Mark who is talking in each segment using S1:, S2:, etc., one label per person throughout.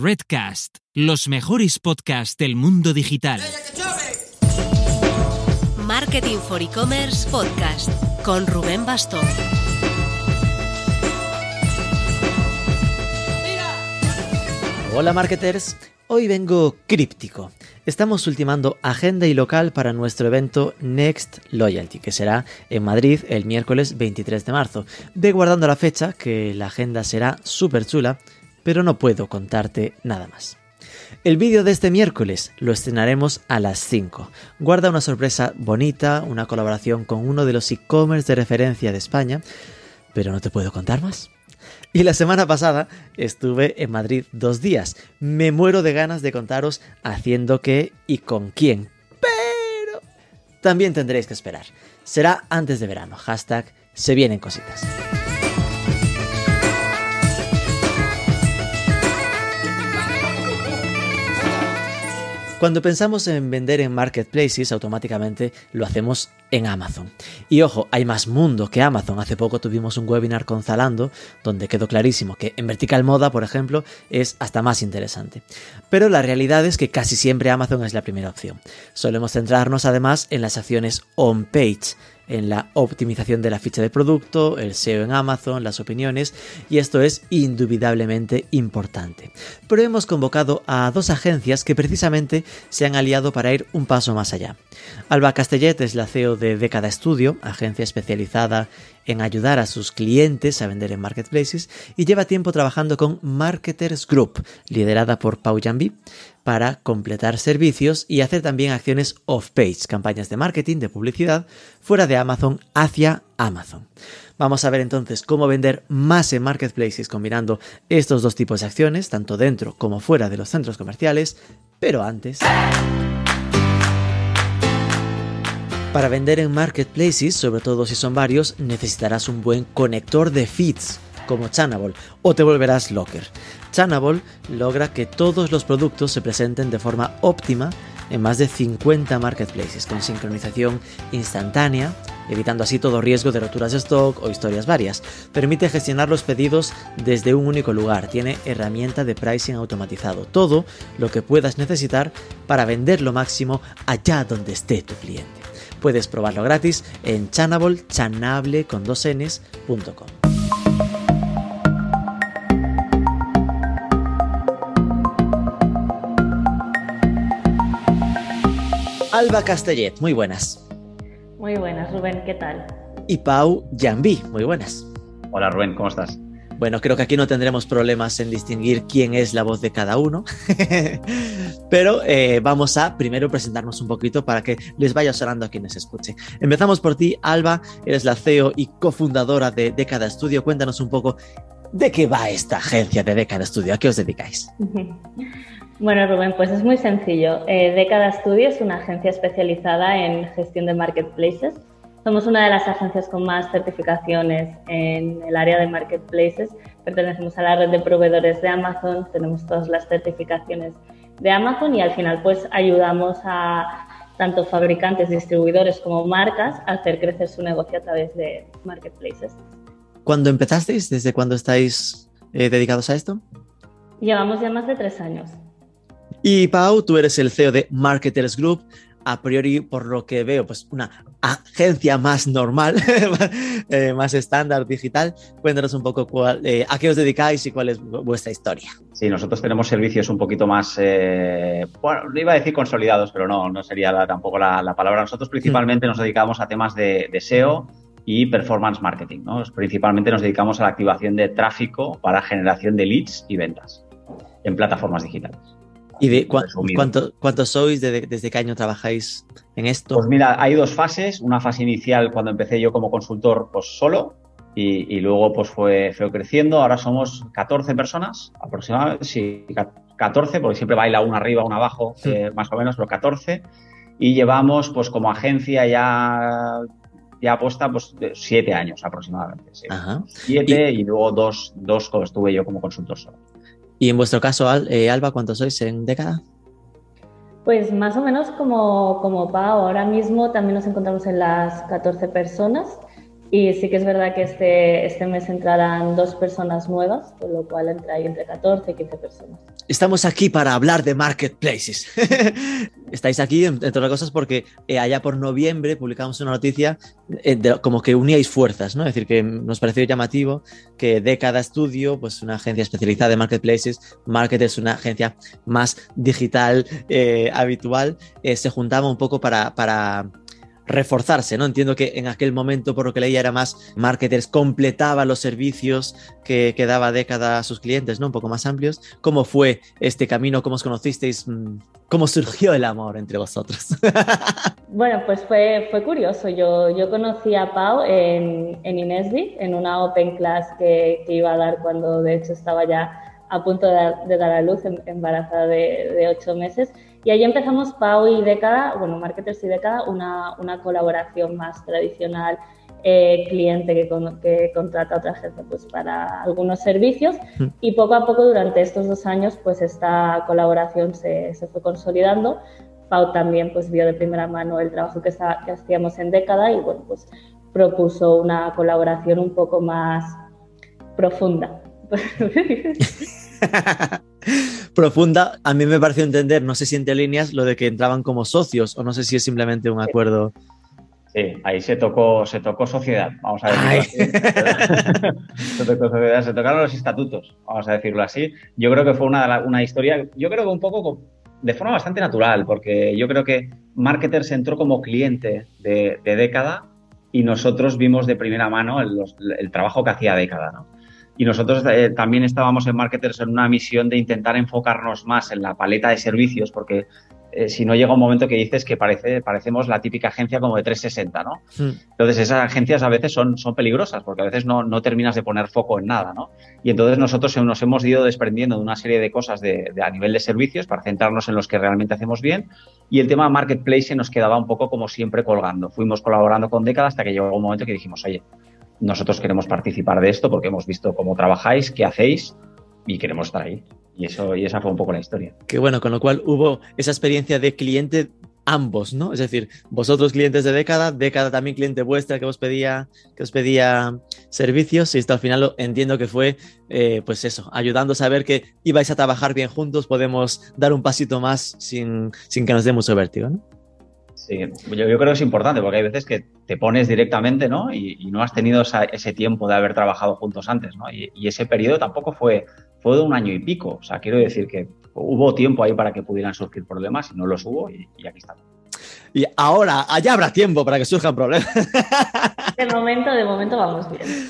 S1: Redcast, los mejores podcasts del mundo digital.
S2: Marketing for E-Commerce Podcast con Rubén Bastón.
S3: Hola marketers, hoy vengo críptico. Estamos ultimando agenda y local para nuestro evento Next Loyalty, que será en Madrid el miércoles 23 de marzo. Ve guardando la fecha, que la agenda será súper chula, pero no puedo contarte nada más. El vídeo de este miércoles lo estrenaremos a las 5. Guarda una sorpresa bonita, una colaboración con uno de los e-commerce de referencia de España, pero no te puedo contar más. Y la semana pasada estuve en Madrid dos días. Me muero de ganas de contaros haciendo qué y con quién. Pero también tendréis que esperar. Será antes de verano. Hashtag se vienen cositas. Cuando pensamos en vender en marketplaces, automáticamente lo hacemos en Amazon. Y ojo, hay más mundo que Amazon. Hace poco tuvimos un webinar con Zalando, donde quedó clarísimo que en vertical moda, por ejemplo, es hasta más interesante. Pero la realidad es que casi siempre Amazon es la primera opción. Solemos centrarnos además en las acciones on-page en la optimización de la ficha de producto, el SEO en Amazon, las opiniones, y esto es indubitablemente importante. Pero hemos convocado a dos agencias que precisamente se han aliado para ir un paso más allá. Alba Castellet es la CEO de Década Studio, agencia especializada en ayudar a sus clientes a vender en marketplaces y lleva tiempo trabajando con Marketers Group, liderada por Pau Jambi, para completar servicios y hacer también acciones off-page, campañas de marketing, de publicidad, fuera de Amazon hacia Amazon. Vamos a ver entonces cómo vender más en marketplaces combinando estos dos tipos de acciones, tanto dentro como fuera de los centros comerciales, pero antes... Para vender en marketplaces, sobre todo si son varios, necesitarás un buen conector de feeds como Channable o te volverás locker. Channable logra que todos los productos se presenten de forma óptima en más de 50 marketplaces con sincronización instantánea, evitando así todo riesgo de roturas de stock o historias varias. Permite gestionar los pedidos desde un único lugar, tiene herramienta de pricing automatizado, todo lo que puedas necesitar para vender lo máximo allá donde esté tu cliente. Puedes probarlo gratis en chanable. Alba Castellet, muy buenas.
S4: Muy buenas, Rubén, ¿qué tal?
S3: Y Pau Jambi, muy buenas.
S5: Hola Rubén, ¿cómo estás?
S3: Bueno, creo que aquí no tendremos problemas en distinguir quién es la voz de cada uno, pero eh, vamos a primero presentarnos un poquito para que les vaya sonando a quienes escuchen. Empezamos por ti, Alba, eres la CEO y cofundadora de Década Studio. Cuéntanos un poco de qué va esta agencia de Década Studio, a qué os dedicáis.
S4: Bueno, Rubén, pues es muy sencillo. Eh, Década Studio es una agencia especializada en gestión de marketplaces. Somos una de las agencias con más certificaciones en el área de marketplaces. Pertenecemos a la red de proveedores de Amazon, tenemos todas las certificaciones de Amazon y al final pues ayudamos a tanto fabricantes, distribuidores como marcas a hacer crecer su negocio a través de marketplaces.
S3: ¿Cuándo empezasteis? ¿Desde cuándo estáis eh, dedicados a esto?
S4: Llevamos ya más de tres años.
S3: Y Pau, tú eres el CEO de Marketers Group. A priori, por lo que veo, pues una agencia más normal, eh, más estándar digital. Cuéntanos un poco cuál, eh, a qué os dedicáis y cuál es vuestra historia.
S5: Sí, nosotros tenemos servicios un poquito más, eh, bueno, iba a decir consolidados, pero no, no sería tampoco la, palabra. Nosotros principalmente nos dedicamos a temas de, de SEO y performance marketing. ¿no? Principalmente nos dedicamos a la activación de tráfico para generación de leads y ventas en plataformas digitales.
S3: ¿Y de cuántos sois? ¿Desde qué año trabajáis en esto?
S5: Pues mira, hay dos fases. Una fase inicial cuando empecé yo como consultor pues solo y, luego pues fue, fue creciendo. Ahora somos 14 personas aproximadamente. Sí, 14 porque siempre baila una arriba, una abajo, eh, más o menos, pero 14. Y llevamos pues como agencia ya ya apuesta pues siete años aproximadamente. Siete y, luego dos, dos como estuve yo como consultor solo.
S3: Y en vuestro caso, eh, Alba, ¿cuántos sois en década?
S4: Pues más o menos como, como Pau, ahora mismo también nos encontramos en las 14 personas Y sí que es verdad que este, este mes entrarán dos personas nuevas, con lo cual entra entre 14 y 15 personas.
S3: Estamos aquí para hablar de marketplaces. Estáis aquí, entre otras cosas, porque eh, allá por noviembre publicamos una noticia eh, de, como que uníais fuerzas, ¿no? Es decir, que nos pareció llamativo que de cada estudio, pues una agencia especializada de marketplaces, Market es una agencia más digital, eh, habitual, eh, se juntaba un poco para, para reforzarse, ¿no? Entiendo que en aquel momento, por lo que leía, era más marketers, completaba los servicios que, daba década a sus clientes, ¿no? Un poco más amplios. ¿Cómo fue este camino? ¿Cómo os conocisteis? Mm, ¿Cómo surgió el amor entre vosotros?
S4: bueno, pues fue, fue curioso. Yo, yo conocí a Pau en, en Inesdi, en una open class que, que iba a dar cuando de hecho estaba ya a punto de dar, de dar a luz, em, embarazada de, de, ocho meses. Y ahí empezamos Pau y Década, bueno, Marketers y Década, una, una colaboración más tradicional, eh, cliente que, con, que, contrata a otra gente pues, para algunos servicios. Mm. Y poco a poco, durante estos dos años, pues esta colaboración se, se fue consolidando. Pau también pues, vio de primera mano el trabajo que, está, que hacíamos en Década y bueno, pues propuso una colaboración un poco más profunda.
S3: Profunda, a mí me pareció entender, no sé si entre líneas, lo de que entraban como socios o no sé si es simplemente un acuerdo.
S5: Sí, ahí se tocó, se tocó sociedad, vamos a decirlo así. se, tocó sociedad, se tocaron los estatutos, vamos a decirlo así. Yo creo que fue una, una historia, yo creo que un poco de forma bastante natural, porque yo creo que Marketers entró como cliente de, de década y nosotros vimos de primera mano el, el trabajo que hacía década, ¿no? Y nosotros eh, también estábamos en Marketers en una misión de intentar enfocarnos más en la paleta de servicios, porque eh, si no llega un momento que dices que parece, parecemos la típica agencia como de 360, ¿no? Mm. Entonces esas agencias a veces son, son peligrosas, porque a veces no, no, terminas de poner foco en nada, ¿no? Y entonces nosotros nos hemos ido desprendiendo de una serie de cosas de, de, a nivel de servicios para centrarnos en los que realmente hacemos bien. Y el tema marketplace nos quedaba un poco como siempre colgando. Fuimos colaborando con décadas hasta que llegó un momento que dijimos, oye, nosotros queremos participar de esto porque hemos visto cómo trabajáis, qué hacéis y queremos estar ahí. Y, eso, y esa fue un poco la historia.
S3: Qué bueno, con lo cual hubo esa experiencia de cliente ambos, ¿no? Es decir, vosotros clientes de década, década también cliente vuestra que os pedía, que os pedía servicios y hasta al final entiendo que fue, eh, pues eso, ayudando a saber que ibais a trabajar bien juntos, podemos dar un pasito más sin, sin que nos dé mucho vértigo, ¿no?
S5: Sí, yo, yo, creo que es importante porque hay veces que te pones directamente, ¿no? Y, y no has tenido esa, ese tiempo de haber trabajado juntos antes, ¿no? Y, y, ese periodo tampoco fue, fue de un año y pico. O sea, quiero decir que hubo tiempo ahí para que pudieran surgir problemas y no los hubo y, y aquí estamos.
S3: Y ahora, allá habrá tiempo para que surjan problemas.
S4: De momento, de momento vamos bien.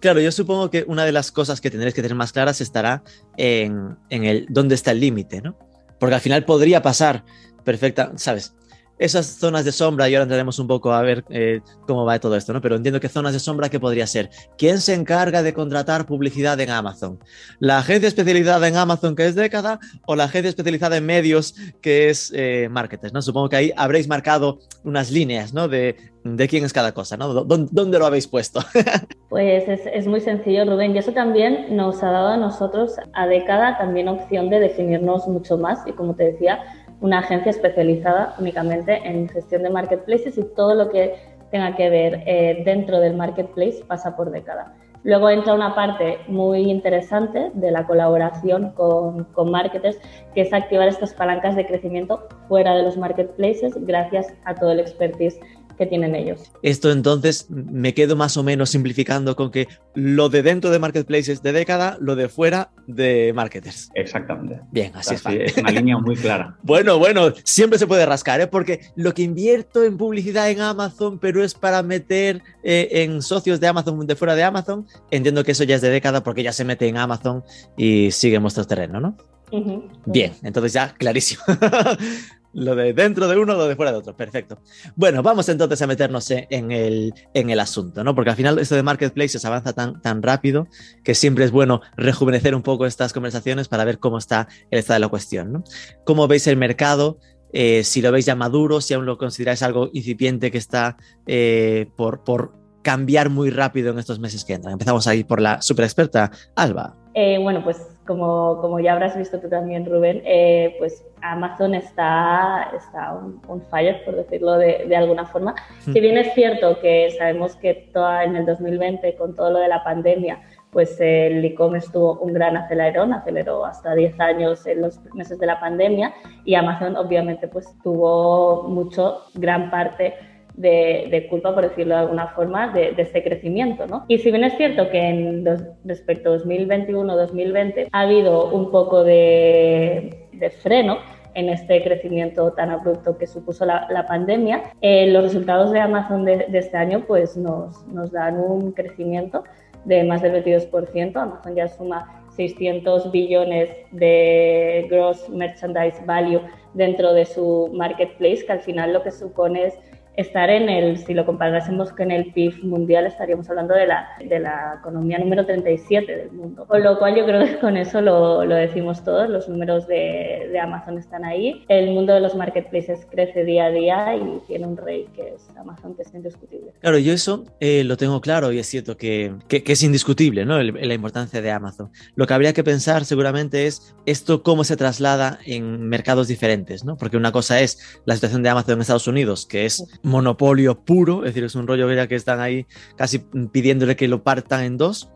S3: Claro, yo supongo que una de las cosas que tendréis que tener más claras estará en, en el dónde está el límite, ¿no? Porque al final podría pasar perfecta, ¿sabes? Esas zonas de sombra, y ahora entraremos un poco a ver eh, cómo va todo esto, ¿no? Pero entiendo que zonas de sombra, ¿qué podría ser? ¿Quién se encarga de contratar publicidad en Amazon? ¿La agencia especializada en Amazon, que es década, o la agencia especializada en medios, que es eh, marketers, ¿no? Supongo que ahí habréis marcado unas líneas, ¿no? De, de quién es cada cosa, ¿no? ¿Dónde, dónde lo habéis puesto?
S4: pues es, es, muy sencillo, Rubén, y eso también nos ha dado a nosotros, a década, también opción de definirnos mucho más, y como te decía, una agencia especializada únicamente en gestión de marketplaces y todo lo que tenga que ver eh, dentro del marketplace pasa por década. Luego entra una parte muy interesante de la colaboración con, con marketers, que es activar estas palancas de crecimiento fuera de los marketplaces gracias a todo el expertise que tienen ellos.
S3: Esto entonces me quedo más o menos simplificando con que lo de dentro de marketplaces de década, lo de fuera de marketers.
S5: Exactamente.
S3: Bien, así,
S5: así es. Es una línea muy clara.
S3: bueno, bueno, siempre se puede rascar, ¿eh? porque lo que invierto en publicidad en Amazon, pero es para meter eh, en socios de Amazon de fuera de Amazon, entiendo que eso ya es de década porque ya se mete en Amazon y sigue en vuestro terreno, ¿no? Uh -huh. Bien, entonces ya clarísimo. Lo de dentro de uno, lo de fuera de otro. Perfecto. Bueno, vamos entonces a meternos en el, en el asunto, ¿no? Porque al final esto de marketplaces avanza tan, tan rápido que siempre es bueno rejuvenecer un poco estas conversaciones para ver cómo está el estado de la cuestión, ¿no? ¿Cómo veis el mercado? Eh, si lo veis ya maduro, si aún lo consideráis algo incipiente que está eh, por, por cambiar muy rápido en estos meses que entran. Empezamos ahí por la super experta, Alba.
S4: Eh, bueno, pues como, como ya habrás visto tú también, Rubén, eh, pues Amazon está, está un, fire, por decirlo de, de alguna forma. Si bien es cierto que sabemos que toda, en el 2020, con todo lo de la pandemia, pues el e-commerce tuvo un gran acelerón, aceleró hasta 10 años en los meses de la pandemia y Amazon obviamente pues tuvo mucho, gran parte de, culpa, por decirlo de alguna forma, de, este crecimiento. ¿no? Y si bien es cierto que en respecto a 2021-2020 ha habido un poco de, freno, en este crecimiento tan abrupto que supuso la, pandemia, eh, los resultados de Amazon de, este año pues nos, nos dan un crecimiento de más del 22%. Amazon ya suma 600 billones de gross merchandise value dentro de su marketplace, que al final lo que supone es estar en el, si lo comparásemos con el PIB mundial, estaríamos hablando de la, de la economía número 37 del mundo. Con lo cual yo creo que con eso lo, lo decimos todos, los números de, de, Amazon están ahí. El mundo de los marketplaces crece día a día y tiene un rey que es Amazon, que es indiscutible.
S3: Claro, yo eso eh, lo tengo claro y es cierto que, que, es indiscutible ¿no? la importancia de Amazon. Lo que habría que pensar seguramente es esto cómo se traslada en mercados diferentes, ¿no? porque una cosa es la situación de Amazon en Estados Unidos, que es monopolio puro, es decir, es un rollo que están ahí casi pidiéndole que lo partan en dos.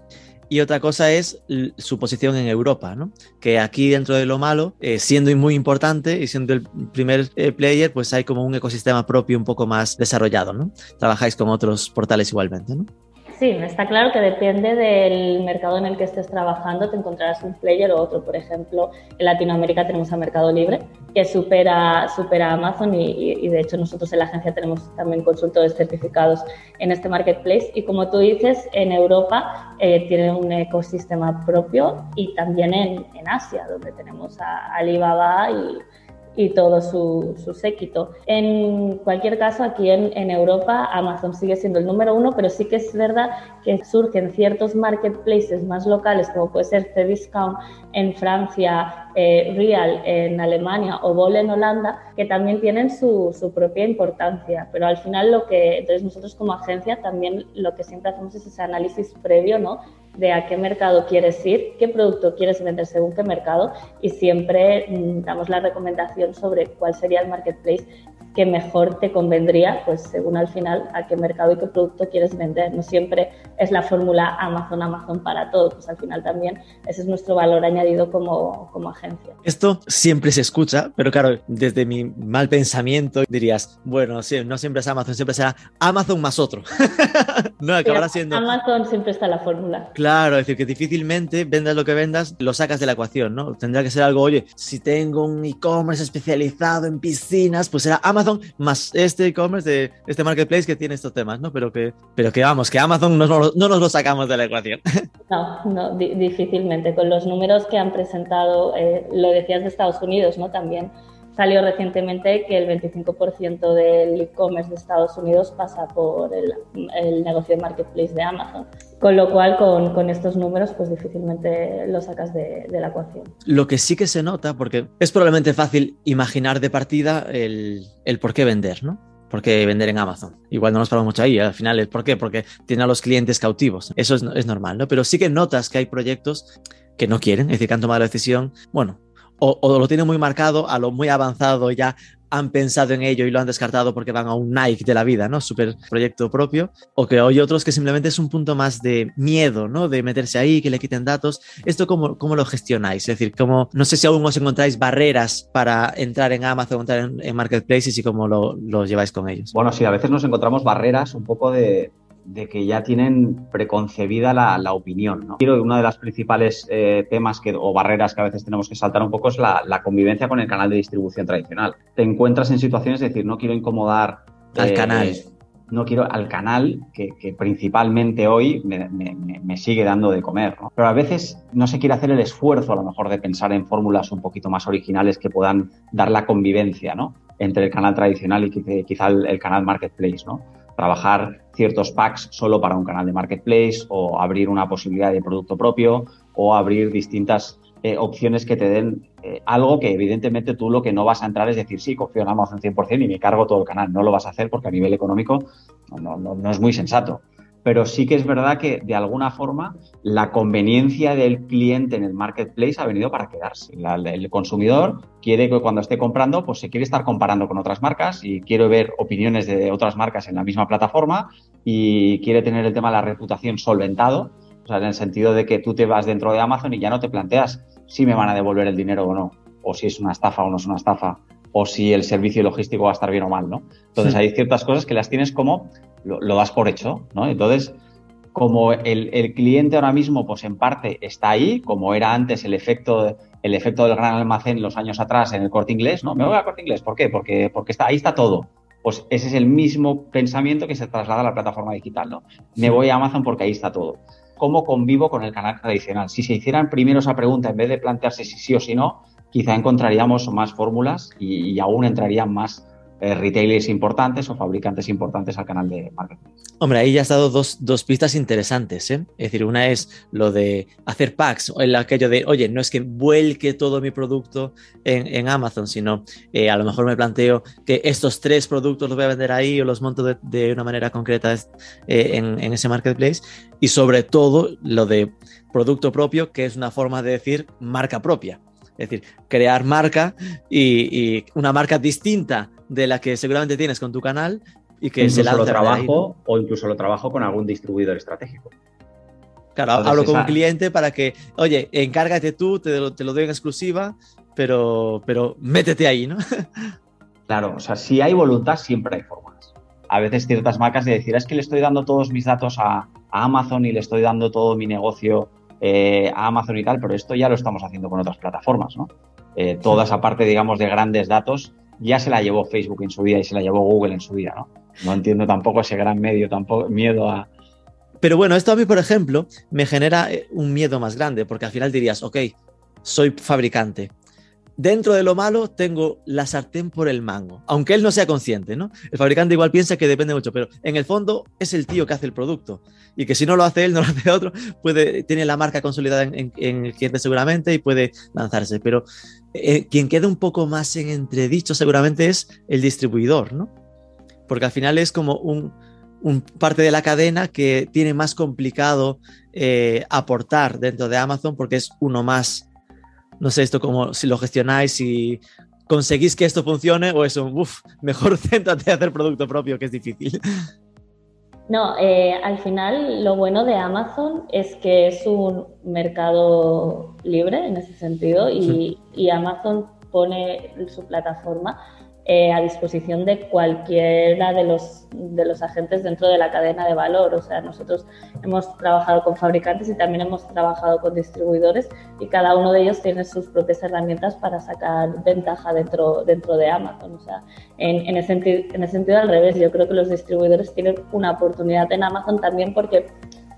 S3: Y otra cosa es su posición en Europa, ¿no? Que aquí dentro de lo malo, eh, siendo muy importante y siendo el primer eh, player, pues hay como un ecosistema propio un poco más desarrollado, ¿no? Trabajáis con otros portales igualmente, ¿no?
S4: Sí, está claro que depende del mercado en el que estés trabajando, te encontrarás un player o otro. Por ejemplo, en Latinoamérica tenemos a Mercado Libre, que supera, supera Amazon y, de hecho nosotros en la agencia tenemos también consultores certificados en este marketplace. Y como tú dices, en Europa eh, tiene un ecosistema propio y también en, en Asia, donde tenemos a Alibaba y y todo su, su, séquito. En cualquier caso, aquí en, en, Europa Amazon sigue siendo el número uno, pero sí que es verdad que surgen ciertos marketplaces más locales, como puede ser Cdiscount en Francia, eh, Real en Alemania o Bol en Holanda, que también tienen su, su, propia importancia. Pero al final lo que, entonces nosotros como agencia también lo que siempre hacemos es ese análisis previo, ¿no? De a qué mercado quieres ir, qué producto quieres vender según qué mercado y siempre mm, damos la recomendación sobre cuál sería el marketplace que mejor te convendría, pues según al final a qué mercado y qué producto quieres vender. No siempre es la fórmula Amazon, Amazon para todo, pues al final también ese es nuestro valor añadido como, como agencia.
S3: Esto siempre se escucha, pero claro, desde mi mal pensamiento dirías, bueno, sí, no siempre es Amazon, siempre será Amazon más otro.
S4: no, acabará siendo... Amazon siempre está la fórmula.
S3: Claro, es decir, que difícilmente vendas lo que vendas, lo sacas de la ecuación, ¿no? Tendrá que ser algo, oye, si tengo un e-commerce especializado en piscinas, pues será Amazon más este e-commerce de este marketplace que tiene estos temas, ¿no? Pero que, pero que vamos, que Amazon no, no, nos lo sacamos de la ecuación.
S4: No, no, difícilmente. Con los números que han presentado, eh, lo decías de Estados Unidos, ¿no? También salió recientemente que el 25% del e-commerce de Estados Unidos pasa por el, negocio de marketplace de Amazon. Con lo cual, con, estos números, pues difícilmente lo sacas de, la ecuación.
S3: Lo que sí que se nota, porque es probablemente fácil imaginar de partida el, el por qué vender, ¿no? ¿Por qué vender en Amazon? Igual no nos paramos mucho ahí, al final es ¿por qué? Porque tiene a los clientes cautivos. Eso es, es normal, ¿no? Pero sí que notas que hay proyectos que no quieren, es decir, que han tomado la decisión, bueno, o, lo tienen muy marcado, a lo muy avanzado ya han pensado en ello y lo han descartado porque van a un Nike de la vida, ¿no? Super proyecto propio. O que hay otros que simplemente es un punto más de miedo, ¿no? De meterse ahí, que le quiten datos. ¿Esto cómo, cómo lo gestionáis? Es decir, cómo, no sé si aún os encontráis barreras para entrar en Amazon, entrar en, en marketplaces y cómo lo, lo lleváis con ellos.
S5: Bueno, sí, a veces nos encontramos barreras un poco de, de que ya tienen preconcebida la, opinión. ¿no? Creo que uno de los principales eh, temas que, o barreras que a veces tenemos que saltar un poco es la, convivencia con el canal de distribución tradicional. Te encuentras en situaciones de decir, no quiero incomodar
S3: al eh, canal.
S5: no quiero al canal que, principalmente hoy me, sigue dando de comer. ¿no? Pero a veces no se quiere hacer el esfuerzo a lo mejor de pensar en fórmulas un poquito más originales que puedan dar la convivencia ¿no? entre el canal tradicional y quizá el, el canal marketplace. ¿no? Trabajar ciertos packs solo para un canal de marketplace o abrir una posibilidad de producto propio o abrir distintas eh, opciones que te den eh, algo que evidentemente tú lo que no vas a entrar es decir, sí, confío en Amazon 100% y me cargo todo el canal. No lo vas a hacer porque a nivel económico no, no, no es muy sensato. Pero sí que es verdad que de alguna forma la conveniencia del cliente en el marketplace ha venido para quedarse. el consumidor quiere que cuando esté comprando, pues se quiere estar comparando con otras marcas y quiere ver opiniones de otras marcas en la misma plataforma y quiere tener el tema de la reputación solventado, o sea, en el sentido de que tú te vas dentro de Amazon y ya no te planteas si me van a devolver el dinero o no, o si es una estafa o no es una estafa, o si el servicio logístico va a estar bien o mal, ¿no? Entonces hay ciertas cosas que las tienes como, lo, das por hecho, ¿no? Entonces, como el, cliente ahora mismo, pues en parte está ahí, como era antes el efecto, el efecto del gran almacén los años atrás en el corte inglés, ¿no? Me voy al corte inglés, ¿por qué? Porque, porque está, ahí está todo. Pues ese es el mismo pensamiento que se traslada a la plataforma digital, ¿no? Me voy a Amazon porque ahí está todo. ¿Cómo convivo con el canal tradicional? Si se hicieran primero esa pregunta en vez de plantearse si sí o si no, quizá encontraríamos más fórmulas y, aún entrarían más eh, retailers importantes o fabricantes importantes al canal de marketing.
S3: Hombre, ahí ya has dado dos, pistas interesantes. ¿eh? Es decir, una es lo de hacer packs, o el aquello de, oye, no es que vuelque todo mi producto en, Amazon, sino eh, a lo mejor me planteo que estos tres productos los voy a vender ahí o los monto de, una manera concreta en, en ese marketplace. Y sobre todo lo de producto propio, que es una forma de decir marca propia. Es decir, crear marca y, una marca distinta de la que seguramente tienes con tu canal y que
S5: se la lo trabajo o incluso lo trabajo con algún distribuidor estratégico.
S3: Claro, hablo con un cliente para que, oye, encárgate tú, te lo, te lo doy en exclusiva, pero, pero métete ahí, ¿no?
S5: claro, o sea, si hay voluntad, siempre hay formas. A veces ciertas marcas de decir, es que le estoy dando todos mis datos a, a Amazon y le estoy dando todo mi negocio eh, a Amazon y tal, pero esto ya lo estamos haciendo con otras plataformas, ¿no? Eh, toda esa parte, digamos, de grandes datos ya se la llevó Facebook en su día y se la llevó Google en su día, ¿no? No entiendo tampoco ese gran medio, tampoco miedo a...
S3: Pero bueno, esto a mí, por ejemplo, me genera eh, un miedo más grande, porque al final dirías, ok, soy fabricante, dentro de lo malo tengo la sartén por el mango, aunque él no sea consciente, ¿no? El fabricante igual piensa que depende mucho, pero en el fondo es el tío que hace el producto y que si no lo hace él, no lo hace otro, puede, tiene la marca consolidada en, el cliente seguramente y puede lanzarse, pero eh, quien queda un poco más en entredicho seguramente es el distribuidor, ¿no? Porque al final es como un, parte de la cadena que tiene más complicado eh, aportar dentro de Amazon porque es uno más no sé esto como si lo gestionáis, si conseguís que esto funcione o eso, uff, mejor céntrate a hacer producto propio, que es difícil.
S4: No, eh, al final lo bueno de Amazon es que es un mercado libre en ese sentido y, y Amazon pone su plataforma eh, a disposición de cualquiera de los, de los agentes dentro de la cadena de valor. O sea, nosotros hemos trabajado con fabricantes y también hemos trabajado con distribuidores y cada uno de ellos tiene sus propias herramientas para sacar ventaja dentro, dentro de Amazon. O sea, en, en, ese, en ese sentido al revés, yo creo que los distribuidores tienen una oportunidad en Amazon también porque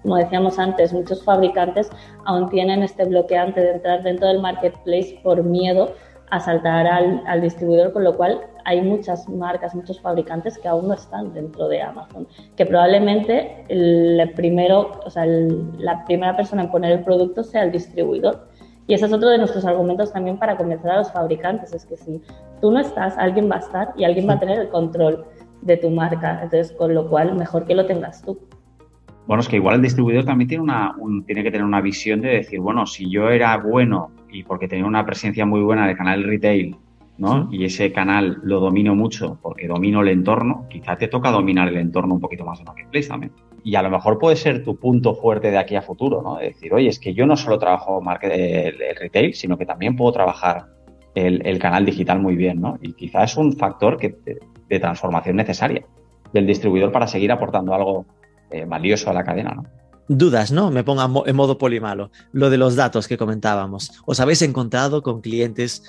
S4: como decíamos antes, muchos fabricantes aún tienen este bloqueante de entrar dentro del marketplace por miedo a saltar al, al, distribuidor, con lo cual hay muchas marcas, muchos fabricantes que aún no están dentro de Amazon, que probablemente el primero, o sea, la primera persona en poner el producto sea el distribuidor. Y ese es otro de nuestros argumentos también para convencer a los fabricantes, es que si tú no estás, alguien va a estar y alguien va a tener el control de tu marca, entonces con lo cual mejor que lo tengas tú.
S5: Bueno, es que igual el distribuidor también tiene, una, tiene que tener una visión de decir, bueno, si yo era bueno y porque tenía una presencia muy buena de canal retail ¿no? Y ese canal lo domino mucho porque domino el entorno, quizá te toca dominar el entorno un poquito más de Marketplace también. Y a lo mejor puede ser tu punto fuerte de aquí a futuro, ¿no? Es decir, oye, es que yo no solo trabajo market, el, retail, sino que también puedo trabajar el, canal digital muy bien, ¿no? Y quizá es un factor que, de, transformación necesaria del distribuidor para seguir aportando algo eh, valioso a la cadena, ¿no?
S3: Dudas, ¿no? Me ponga en modo polimalo. Lo de los datos que comentábamos. ¿Os habéis encontrado con clientes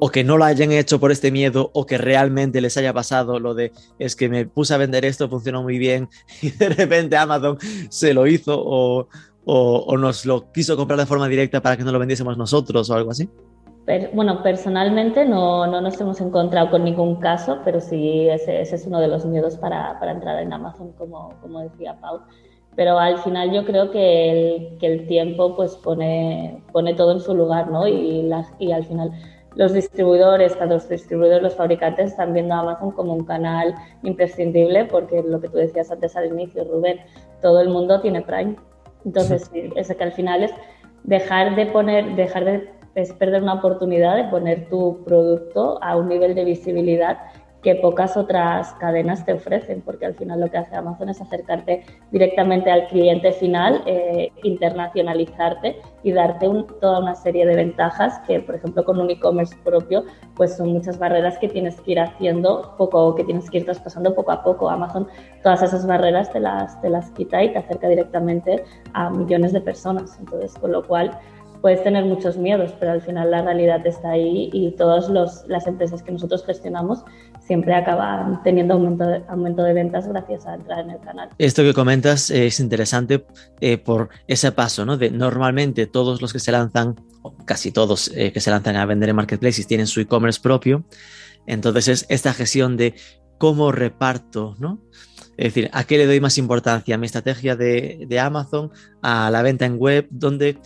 S3: o que no lo hayan hecho por este miedo o que realmente les haya pasado lo de es que me puse a vender esto, funcionó muy bien y de repente Amazon se lo hizo o, nos lo quiso comprar de forma directa para que no lo vendiésemos nosotros o algo así?
S4: bueno, personalmente no, no, nos hemos encontrado con ningún caso, pero sí ese, es uno de los miedos para, para, entrar en Amazon, como, como decía Pau. Pero al final yo creo que el, que el tiempo pues pone, pone todo en su lugar, ¿no? Y, la, y al final los distribuidores, tanto los distribuidores, los fabricantes están viendo a Amazon como un canal imprescindible porque lo que tú decías antes al inicio, Rubén, todo el mundo tiene Prime. Entonces, es que al final es dejar de poner, dejar de es perder una oportunidad de poner tu producto a un nivel de visibilidad que pocas otras cadenas te ofrecen, porque al final lo que hace Amazon es acercarte directamente al cliente final, eh, internacionalizarte y darte toda una serie de ventajas que, por ejemplo, con un e-commerce propio, pues son muchas barreras que tienes que ir haciendo poco, que tienes que ir traspasando poco a poco. Amazon todas esas barreras te las, te las quita y te acerca directamente a millones de personas. Entonces, con lo cual, puedes tener muchos miedos, pero al final la realidad está ahí y todas las empresas que nosotros gestionamos siempre acaban teniendo aumento de, aumento de ventas gracias a entrar en el canal.
S3: Esto que comentas es interesante eh, por ese paso, ¿no? De normalmente todos los que se lanzan, casi todos eh, que se lanzan a vender en marketplaces tienen su e-commerce propio. Entonces es esta gestión de cómo reparto, ¿no? Es decir, ¿a qué le doy más importancia? ¿A mi estrategia de, de Amazon? ¿A la venta en web? Donde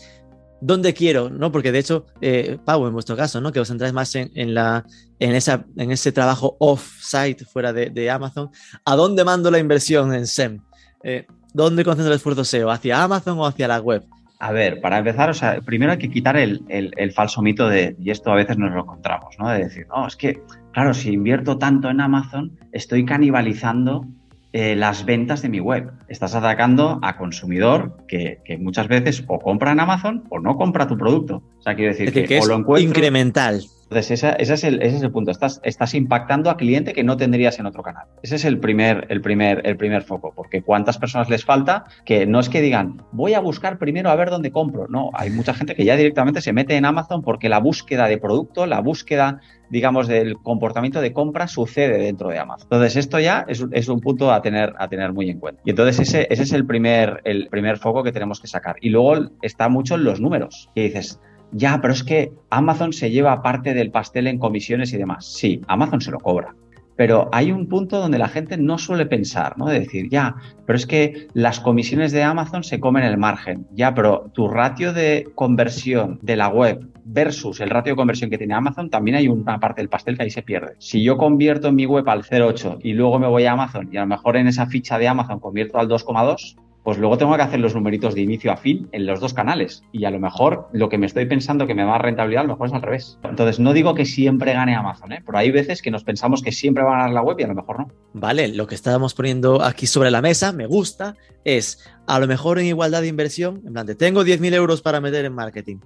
S3: dónde quiero, ¿no? Porque de hecho, eh, Pau, en vuestro caso, ¿no? Que os centráis más en, la, en, esa, en ese trabajo off-site fuera de, Amazon, ¿a dónde mando la inversión en SEM? Eh, ¿Dónde concentro el esfuerzo SEO? ¿Hacia Amazon o hacia la web?
S5: A ver, para empezar, o sea, primero hay que quitar el, el, falso mito de, y esto a veces nos lo encontramos, ¿no? De decir, no, es que, claro, si invierto tanto en Amazon, estoy canibalizando eh, las ventas de mi web. Estás atacando a consumidor que, muchas veces o compra en Amazon o no compra tu producto. O sea, quiero decir que,
S3: o lo encuentro, incremental.
S5: Entonces, ese, es el, ese, es el, punto. Estás, estás impactando a cliente que no tendrías en otro canal. Ese es el primer, el, primer, el primer foco, porque cuántas personas les falta que no es que digan, voy a buscar primero a ver dónde compro. No, hay mucha gente que ya directamente se mete en Amazon porque la búsqueda de producto, la búsqueda, digamos, del comportamiento de compra sucede dentro de Amazon. Entonces, esto ya es, un punto a tener, a tener muy en cuenta. Y entonces, ese, ese es el primer, el primer foco que tenemos que sacar. Y luego está mucho en los números. Que dices, ya, pero es que Amazon se lleva parte del pastel en comisiones y demás. Sí, Amazon se lo cobra. Pero hay un punto donde la gente no suele pensar, ¿no? De decir, ya, pero es que las comisiones de Amazon se comen el margen. Ya, pero tu ratio de conversión de la web versus el ratio de conversión que tiene Amazon, también hay una parte del pastel que ahí se pierde. Si yo convierto en mi web al 0,8 y luego me voy a Amazon y a lo mejor en esa ficha de Amazon convierto al 2,2, pues luego tengo que hacer los numeritos de inicio a fin en los dos canales. Y a lo mejor lo que me estoy pensando que me va a rentabilidad, a lo mejor es al revés. Entonces, no digo que siempre gane Amazon, ¿eh? pero hay veces que nos pensamos que siempre va a ganar la web y a lo mejor no.
S3: Vale, lo que estábamos poniendo aquí sobre la mesa, me gusta, es a lo mejor en igualdad de inversión, en plan de tengo 10.000 euros para meter en marketing.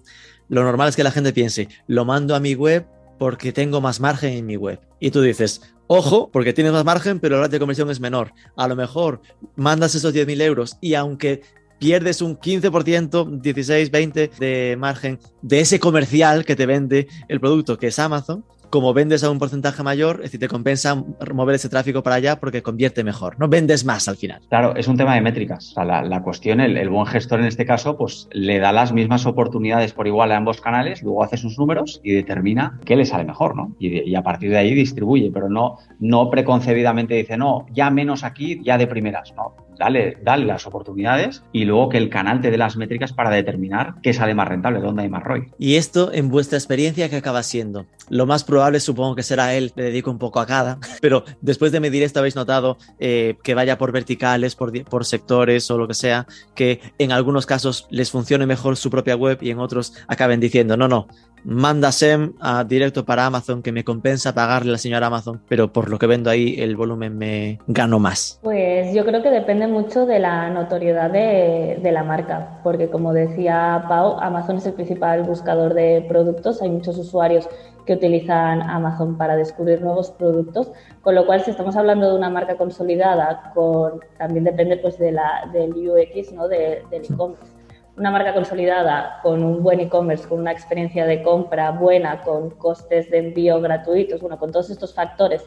S3: Lo normal es que la gente piense, lo mando a mi web porque tengo más margen en mi web. Y tú dices, Ojo, porque tienes más margen, pero la rata de conversión es menor. A lo mejor mandas esos 10.000 euros y aunque pierdes un 15%, 16, 20 de margen de ese comercial que te vende el producto, que es Amazon, como vendes a un porcentaje mayor, es decir, te compensa mover ese tráfico para allá porque convierte mejor, ¿no? Vendes más al final.
S5: Claro, es un tema de métricas. la, cuestión, el, buen gestor en este caso, pues le da las mismas oportunidades por igual a ambos canales, luego hace sus números y determina qué le sale mejor, ¿no? Y, a partir de ahí distribuye, pero no, no preconcebidamente dice, no, ya menos aquí, ya de primeras, ¿no? Dale, dale las oportunidades y luego que el canal te dé las métricas para determinar qué sale más rentable, dónde hay más ROI.
S3: Y esto, en vuestra experiencia, ¿qué acaba siendo? Lo más probable supongo que será él, le dedico un poco a cada, pero después de medir esto habéis notado eh, que vaya por verticales, por, por sectores o lo que sea, que en algunos casos les funcione mejor su propia web y en otros acaben diciendo, no, no, manda SEM a directo para Amazon que me compensa pagarle a la señora Amazon, pero por lo que vendo ahí el volumen me gano más.
S4: Pues yo creo que depende mucho de la notoriedad de, de, la marca, porque como decía Pau, Amazon es el principal buscador de productos, hay muchos usuarios que utilizan Amazon para descubrir nuevos productos, con lo cual si estamos hablando de una marca consolidada, con, también depende pues de la, del UX, ¿no? De, del e-commerce. Una marca consolidada con un buen e-commerce, con una experiencia de compra buena, con costes de envío gratuitos, bueno, con todos estos factores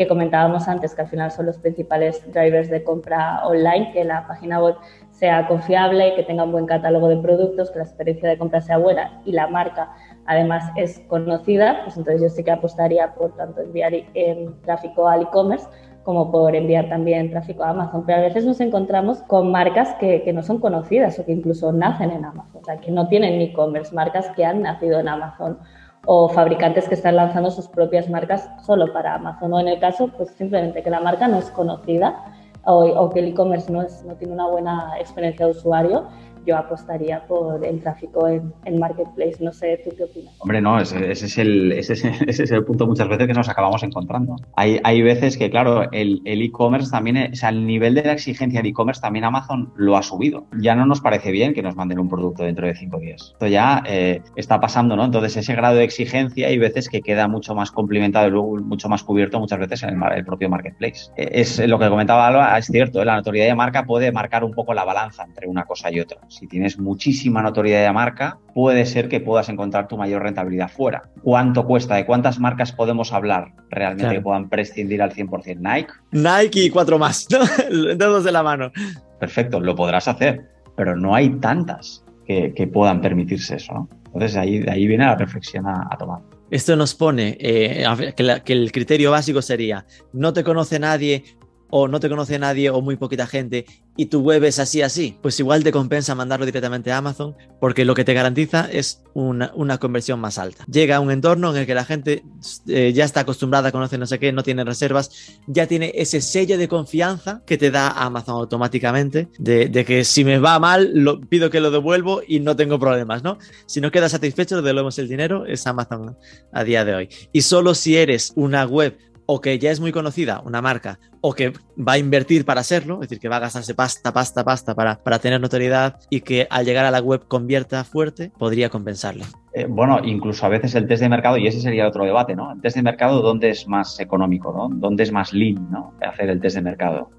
S4: que comentábamos antes, que al final son los principales drivers de compra online, que la página web sea confiable, que tenga un buen catálogo de productos, que la experiencia de compra sea buena y la marca además es conocida, pues entonces yo sí que apostaría por tanto enviar en tráfico al e-commerce como por enviar también tráfico a Amazon. Pero a veces nos encontramos con marcas que, que no son conocidas o que incluso nacen en Amazon, o sea, que no tienen e-commerce, marcas que han nacido en Amazon o fabricantes que están lanzando sus propias marcas solo para Amazon. O en el caso, pues simplemente que la marca no es conocida o, que el e-commerce no, no tiene una buena experiencia de usuario yo apostaría por el tráfico en, Marketplace. No sé, ¿tú qué opinas?
S5: Hombre, no, ese, es el, ese, es, el punto muchas veces que nos acabamos encontrando. Hay, hay veces que, claro, el e-commerce también, o sea, el nivel de la exigencia de e-commerce también Amazon lo ha subido. Ya no nos parece bien que nos manden un producto dentro de cinco días. Esto ya eh, está pasando, ¿no? Entonces, ese grado de exigencia hay veces que queda mucho más complementado y luego mucho más cubierto muchas veces en el, propio Marketplace. Eh, es lo que comentaba Alba, es cierto, ¿eh? la notoriedad de marca puede marcar un poco la balanza entre una cosa y otra si tienes muchísima notoriedad de marca, puede ser que puedas encontrar tu mayor rentabilidad fuera. ¿Cuánto cuesta? ¿De cuántas marcas podemos hablar realmente que puedan prescindir al 100%? Nike.
S3: Nike y cuatro más, dedos de la mano.
S5: Perfecto, lo podrás hacer, pero no hay tantas que, puedan permitirse eso. Entonces, ahí, de ahí viene la reflexión a, tomar.
S3: Esto nos pone eh, que, el criterio básico sería, no te conoce nadie, o no te conoce nadie o muy poquita gente y tu web es así, así, pues igual te compensa mandarlo directamente a Amazon porque lo que te garantiza es una, conversión más alta. Llega a un entorno en el que la gente eh, ya está acostumbrada, conoce no sé qué, no tiene reservas, ya tiene ese sello de confianza que te da Amazon automáticamente de, que si me va mal, lo, pido que lo devuelvo y no tengo problemas, ¿no? Si no quedas satisfecho, devolvemos el dinero, es Amazon a día de hoy. Y solo si eres una web o que ya es muy conocida, una marca, o que va a invertir para serlo, es decir, que va a gastarse pasta, pasta, pasta para, para tener notoriedad y que al llegar a la web convierta fuerte, podría compensarle.
S5: Eh, bueno, incluso a veces el test de mercado, y ese sería otro debate, ¿no? El test de mercado, ¿dónde es más económico, ¿no? ¿Dónde es más lean, ¿no? Hacer el test de mercado.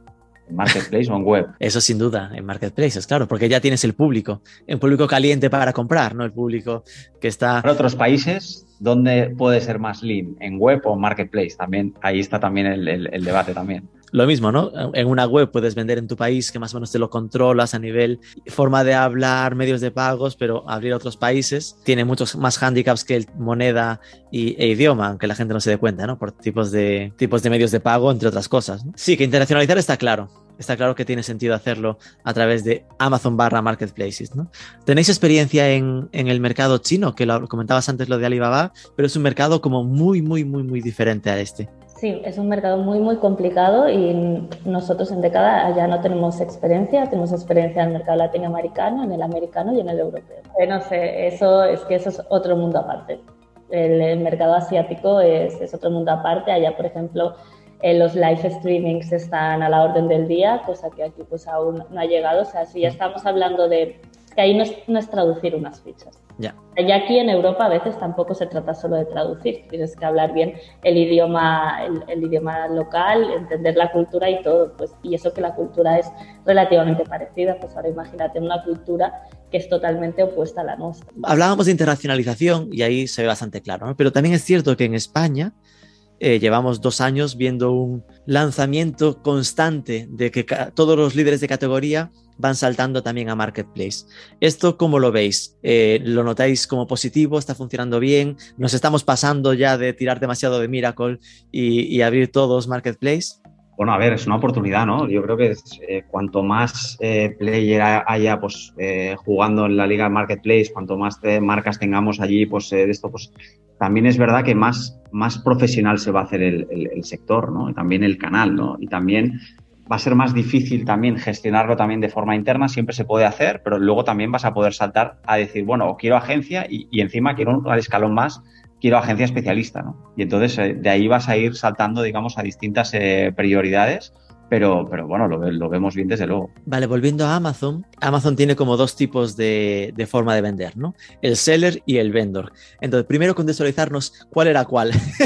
S5: ¿En Marketplace o en web?
S3: Eso sin duda, en Marketplaces, claro, porque ya tienes el público, el público caliente para comprar, ¿no? El público que está...
S5: En otros países ¿dónde puede ser más lean? ¿En web o marketplace? También, ahí está también el, debate también.
S3: Lo mismo, ¿no? En una web puedes vender en tu país que más o menos te lo controlas a nivel forma de hablar, medios de pagos, pero abrir otros países tiene muchos más handicaps que moneda y, e idioma, aunque la gente no se dé cuenta, ¿no? Por tipos de, tipos de medios de pago, entre otras cosas. Sí, que internacionalizar está claro está claro que tiene sentido hacerlo a través de Amazon barra Marketplaces. ¿no? ¿Tenéis experiencia en, el mercado chino? Que lo comentabas antes lo de Alibaba, pero es un mercado como muy, muy, muy, muy diferente a este.
S4: Sí, es un mercado muy, muy complicado y nosotros en década ya no tenemos experiencia, tenemos experiencia en el mercado latinoamericano, en el americano y en el europeo. Eh, no sé, eso es que eso es otro mundo aparte. El, mercado asiático es, es, otro mundo aparte. Allá, por ejemplo, eh, los live streamings están a la orden del día, cosa que aquí pues aún no ha llegado. O sea, si ya estamos hablando de que ahí no es, traducir unas fichas.
S3: Ya.
S4: Ya aquí en Europa a veces tampoco se trata solo de traducir, tienes que hablar bien el idioma, el, idioma local, entender la cultura y todo, pues, y eso que la cultura es relativamente parecida, pues ahora imagínate una cultura que es totalmente opuesta a la nuestra.
S3: Hablábamos de internacionalización y ahí se ve bastante claro, ¿no? pero también es cierto que en España eh, llevamos dos años viendo un lanzamiento constante de que todos los líderes de categoría van saltando también a Marketplace. ¿Esto cómo lo veis? Eh, ¿Lo notáis como positivo? ¿Está funcionando bien? ¿Nos estamos pasando ya de tirar demasiado de Miracle y, abrir todos Marketplace?
S5: Bueno, a ver, es una oportunidad, ¿no? Yo creo que eh, cuanto más player haya pues, jugando en la liga Marketplace, cuanto más marcas tengamos allí, pues de esto, pues también es verdad que más, más profesional se va a hacer el, sector, ¿no? Y también el canal, ¿no? Y también va a ser más difícil también gestionarlo también de forma interna, siempre se puede hacer, pero luego también vas a poder saltar a decir, bueno, quiero agencia y, encima quiero un escalón más, quiero agencia especialista, ¿no? Y entonces eh, de ahí vas a ir saltando, digamos, a distintas eh, prioridades pero, pero bueno, lo, vemos bien desde luego.
S3: Vale, volviendo a Amazon, Amazon tiene como dos tipos de, forma de vender, ¿no? El seller y el vendor. Entonces, primero contextualizarnos cuál era cuál.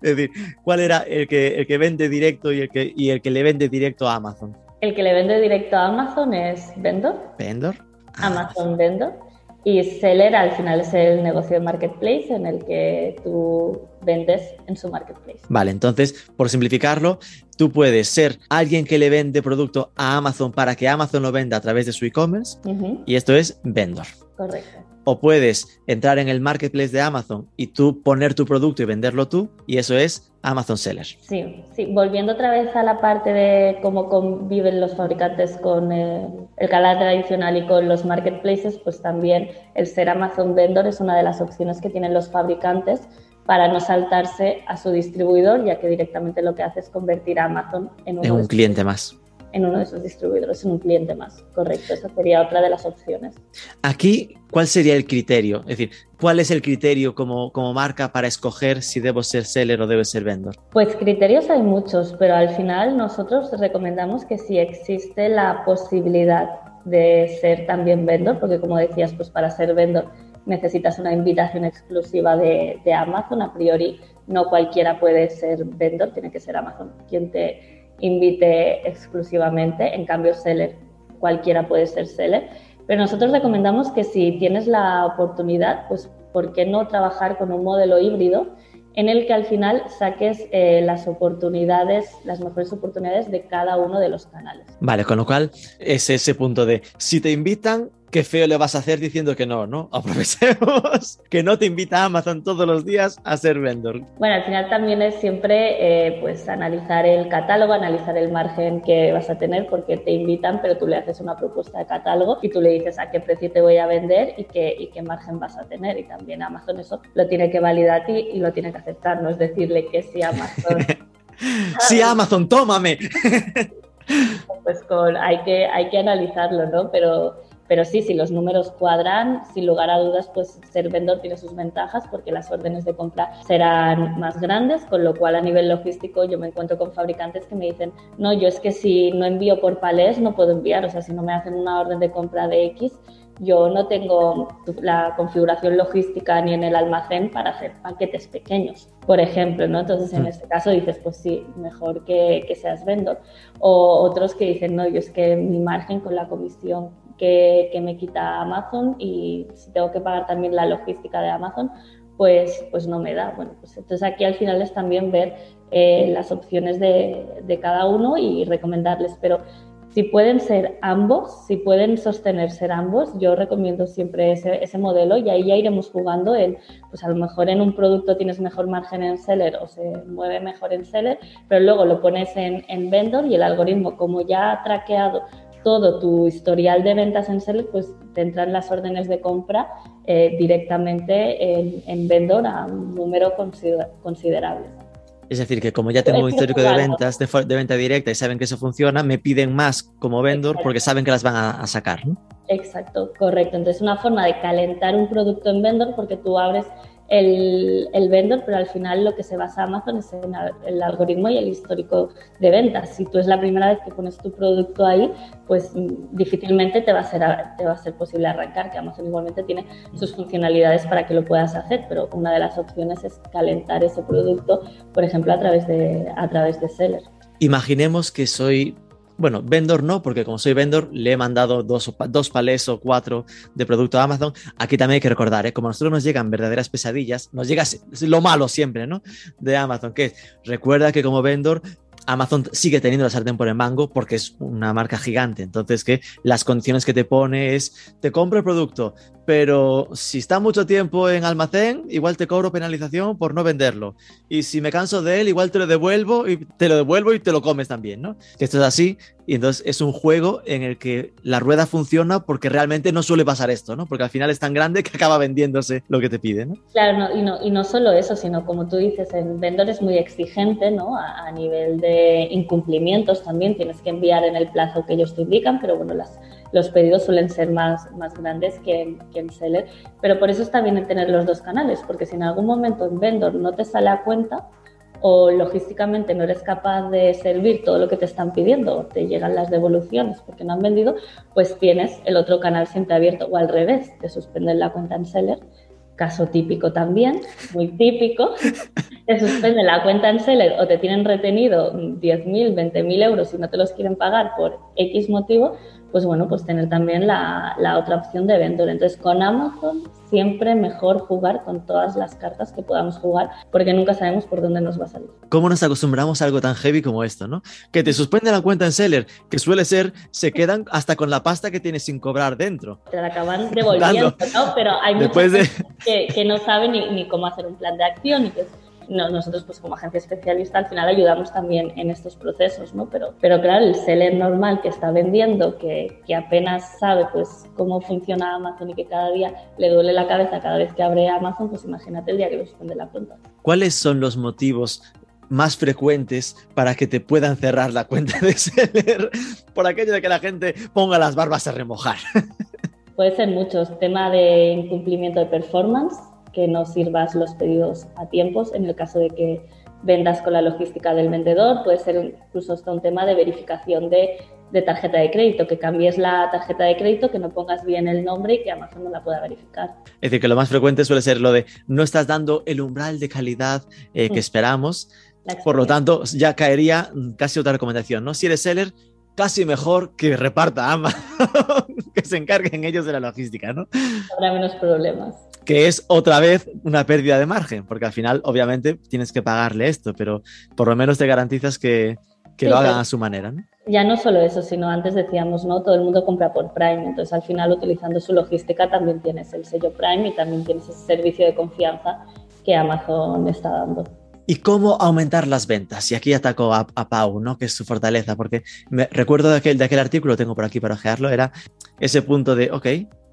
S3: es decir, cuál era el que, el que vende directo y el que, y el que le vende directo a Amazon.
S4: El que le vende directo a Amazon es vendor.
S3: Vendor.
S4: Amazon vendor. Y seller al final es el negocio de marketplace en el que tú vendes en su marketplace.
S3: Vale, entonces, por simplificarlo, tú puedes ser alguien que le vende producto a Amazon para que Amazon lo venda a través de su e-commerce y esto es vendor.
S4: Correcto.
S3: O puedes entrar en el marketplace de Amazon y tú poner tu producto y venderlo tú, y eso es Amazon Seller.
S4: Sí, sí, volviendo otra vez a la parte de cómo conviven los fabricantes con eh, el canal tradicional y con los marketplaces, pues también el ser Amazon Vendor es una de las opciones que tienen los fabricantes para no saltarse a su distribuidor, ya que directamente lo que hace es convertir a Amazon en,
S3: un cliente más
S4: en uno de esos distribuidores, en un cliente más. Correcto, esa sería otra de las opciones.
S3: Aquí, ¿cuál sería el criterio? Es decir, ¿cuál es el criterio como, como marca para escoger si debo ser seller o debo ser vendor?
S4: Pues criterios hay muchos, pero al final nosotros recomendamos que si existe la posibilidad de ser también vendor, porque como decías, pues para ser vendor necesitas una invitación exclusiva de, de Amazon, a priori no cualquiera puede ser vendor, tiene que ser Amazon quien te invite exclusivamente, en cambio seller, cualquiera puede ser seller, pero nosotros recomendamos que si tienes la oportunidad, pues ¿por qué no trabajar con un modelo híbrido en el que al final saques eh, las oportunidades, las mejores oportunidades de cada uno de los canales?
S3: Vale, con lo cual es ese punto de si te invitan, qué feo le vas a hacer diciendo que no, ¿no? Aprovechemos que no te invita Amazon todos los días a ser vendor.
S4: Bueno, al final también es siempre eh, pues analizar el catálogo, analizar el margen que vas a tener porque te invitan, pero tú le haces una propuesta de catálogo y tú le dices a qué precio te voy a vender y qué, y qué margen vas a tener. Y también Amazon eso lo tiene que validar a ti y lo tiene que aceptar, no es decirle que sí Amazon.
S3: sí Amazon, tómame.
S4: pues con, hay, que, hay que analizarlo, ¿no? Pero pero sí, si los números cuadran, sin lugar a dudas, pues ser vendedor tiene sus ventajas porque las órdenes de compra serán más grandes, con lo cual a nivel logístico yo me encuentro con fabricantes que me dicen, no, yo es que si no envío por palés no puedo enviar, o sea, si no me hacen una orden de compra de X, yo no tengo la configuración logística ni en el almacén para hacer paquetes pequeños, por ejemplo, ¿no? Entonces, en mm. este caso dices, pues sí, mejor que, que seas vendor. O otros que dicen, no, yo es que mi margen con la comisión que, me quita Amazon y si tengo que pagar también la logística de Amazon, pues, pues no me da. Bueno, pues entonces aquí al final es también ver eh, las opciones de, de, cada uno y recomendarles, pero si pueden ser ambos, si pueden sostener ser ambos, yo recomiendo siempre ese, ese, modelo y ahí ya iremos jugando en, pues a lo mejor en un producto tienes mejor margen en seller o se mueve mejor en seller, pero luego lo pones en, en vendor y el algoritmo como ya ha traqueado todo tu historial de ventas en Seller, pues te entran las órdenes de compra eh, directamente en, vendor a un número considerable.
S3: Es decir, que como ya tengo un histórico de ventas, de, venta directa y saben que eso funciona, me piden más como vendor porque saben que las van a, a sacar. ¿no?
S4: Exacto, correcto. Entonces, una forma de calentar un producto en vendor porque tú abres el, el, vendor, pero al final lo que se basa Amazon es en el algoritmo y el histórico de ventas. Si tú es la primera vez que pones tu producto ahí, pues mm, difícilmente te va a ser, te va a ser posible arrancar, que Amazon igualmente tiene sus funcionalidades para que lo puedas hacer, pero una de las opciones es calentar ese producto, por ejemplo, a través de, a través de Seller.
S3: Imaginemos que soy bueno, vendor no, porque como soy vendor, le he mandado dos, dos palés o cuatro de producto a Amazon. Aquí también hay que recordar, ¿eh? como a nosotros nos llegan verdaderas pesadillas, nos llega lo malo siempre, ¿no? De Amazon, que recuerda que como vendor Amazon sigue teniendo la sartén por el mango porque es una marca gigante. Entonces, que las condiciones que te pone es, te compro el producto, pero si está mucho tiempo en almacén, igual te cobro penalización por no venderlo. Y si me canso de él, igual te lo devuelvo y te lo devuelvo y te lo comes también, ¿no? Esto es así y entonces es un juego en el que la rueda funciona porque realmente no suele pasar esto, ¿no? Porque al final es tan grande que acaba vendiéndose lo que te pide, ¿no?
S4: Claro, y, no, y no solo eso, sino como tú dices, el vendedor es muy exigente, ¿no? A nivel de incumplimientos también tienes que enviar en el plazo que ellos te indican, pero bueno, las los pedidos suelen ser más, más grandes que, que, en seller, pero por eso está bien tener los dos canales, porque si en algún momento en vendor no te sale a cuenta o logísticamente no eres capaz de servir todo lo que te están pidiendo, te llegan las devoluciones porque no han vendido, pues tienes el otro canal siempre abierto o al revés, te suspenden la cuenta en seller, caso típico también, muy típico, te suspenden la cuenta en Seller o te tienen retenido 10.000, 20.000 euros y no te los quieren pagar por X motivo, pues bueno, pues tener también la, la, otra opción de vendor. Entonces, con Amazon siempre mejor jugar con todas las cartas que podamos jugar, porque nunca sabemos por dónde nos va a salir.
S3: ¿Cómo nos acostumbramos a algo tan heavy como esto, no? Que te suspende la cuenta en Seller, que suele ser, se quedan hasta con la pasta que tienes sin cobrar dentro.
S4: Te la acaban devolviendo, ¿no? Pero hay muchos que, que, no saben ni, ni, cómo hacer un plan de acción y que nosotros pues como agencia especialista al final ayudamos también en estos procesos, ¿no? Pero, pero claro, el seller normal que está vendiendo, que, que apenas sabe pues cómo funciona Amazon y que cada día le duele la cabeza cada vez que abre Amazon, pues imagínate el día que lo suspende la cuenta.
S3: ¿Cuáles son los motivos más frecuentes para que te puedan cerrar la cuenta de seller por aquello de que la gente ponga las barbas a remojar?
S4: Puede ser muchos, tema de incumplimiento de performance, que no sirvas los pedidos a tiempos. En el caso de que vendas con la logística del vendedor, puede ser incluso hasta un tema de verificación de, de, tarjeta de crédito, que cambies la tarjeta de crédito, que no pongas bien el nombre y que Amazon no la pueda verificar.
S3: Es decir, que lo más frecuente suele ser lo de no estás dando el umbral de calidad eh, que mm. esperamos. Por lo tanto, ya caería casi otra recomendación, ¿no? Si eres seller, casi mejor que reparta Amazon, que se encarguen ellos de la logística, ¿no?
S4: Habrá menos problemas.
S3: Que es otra vez una pérdida de margen, porque al final, obviamente, tienes que pagarle esto, pero por lo menos te garantizas que, que sí, lo hagan a su manera, ¿no?
S4: Ya no solo eso, sino antes decíamos, ¿no? Todo el mundo compra por Prime, entonces al final utilizando su logística también tienes el sello Prime y también tienes ese servicio de confianza que Amazon está dando.
S3: ¿Y cómo aumentar las ventas? Y aquí ataco a, a, Pau, ¿no? Que es su fortaleza, porque me recuerdo de aquel, de aquel artículo, tengo por aquí para ojearlo, era ese punto de, ok,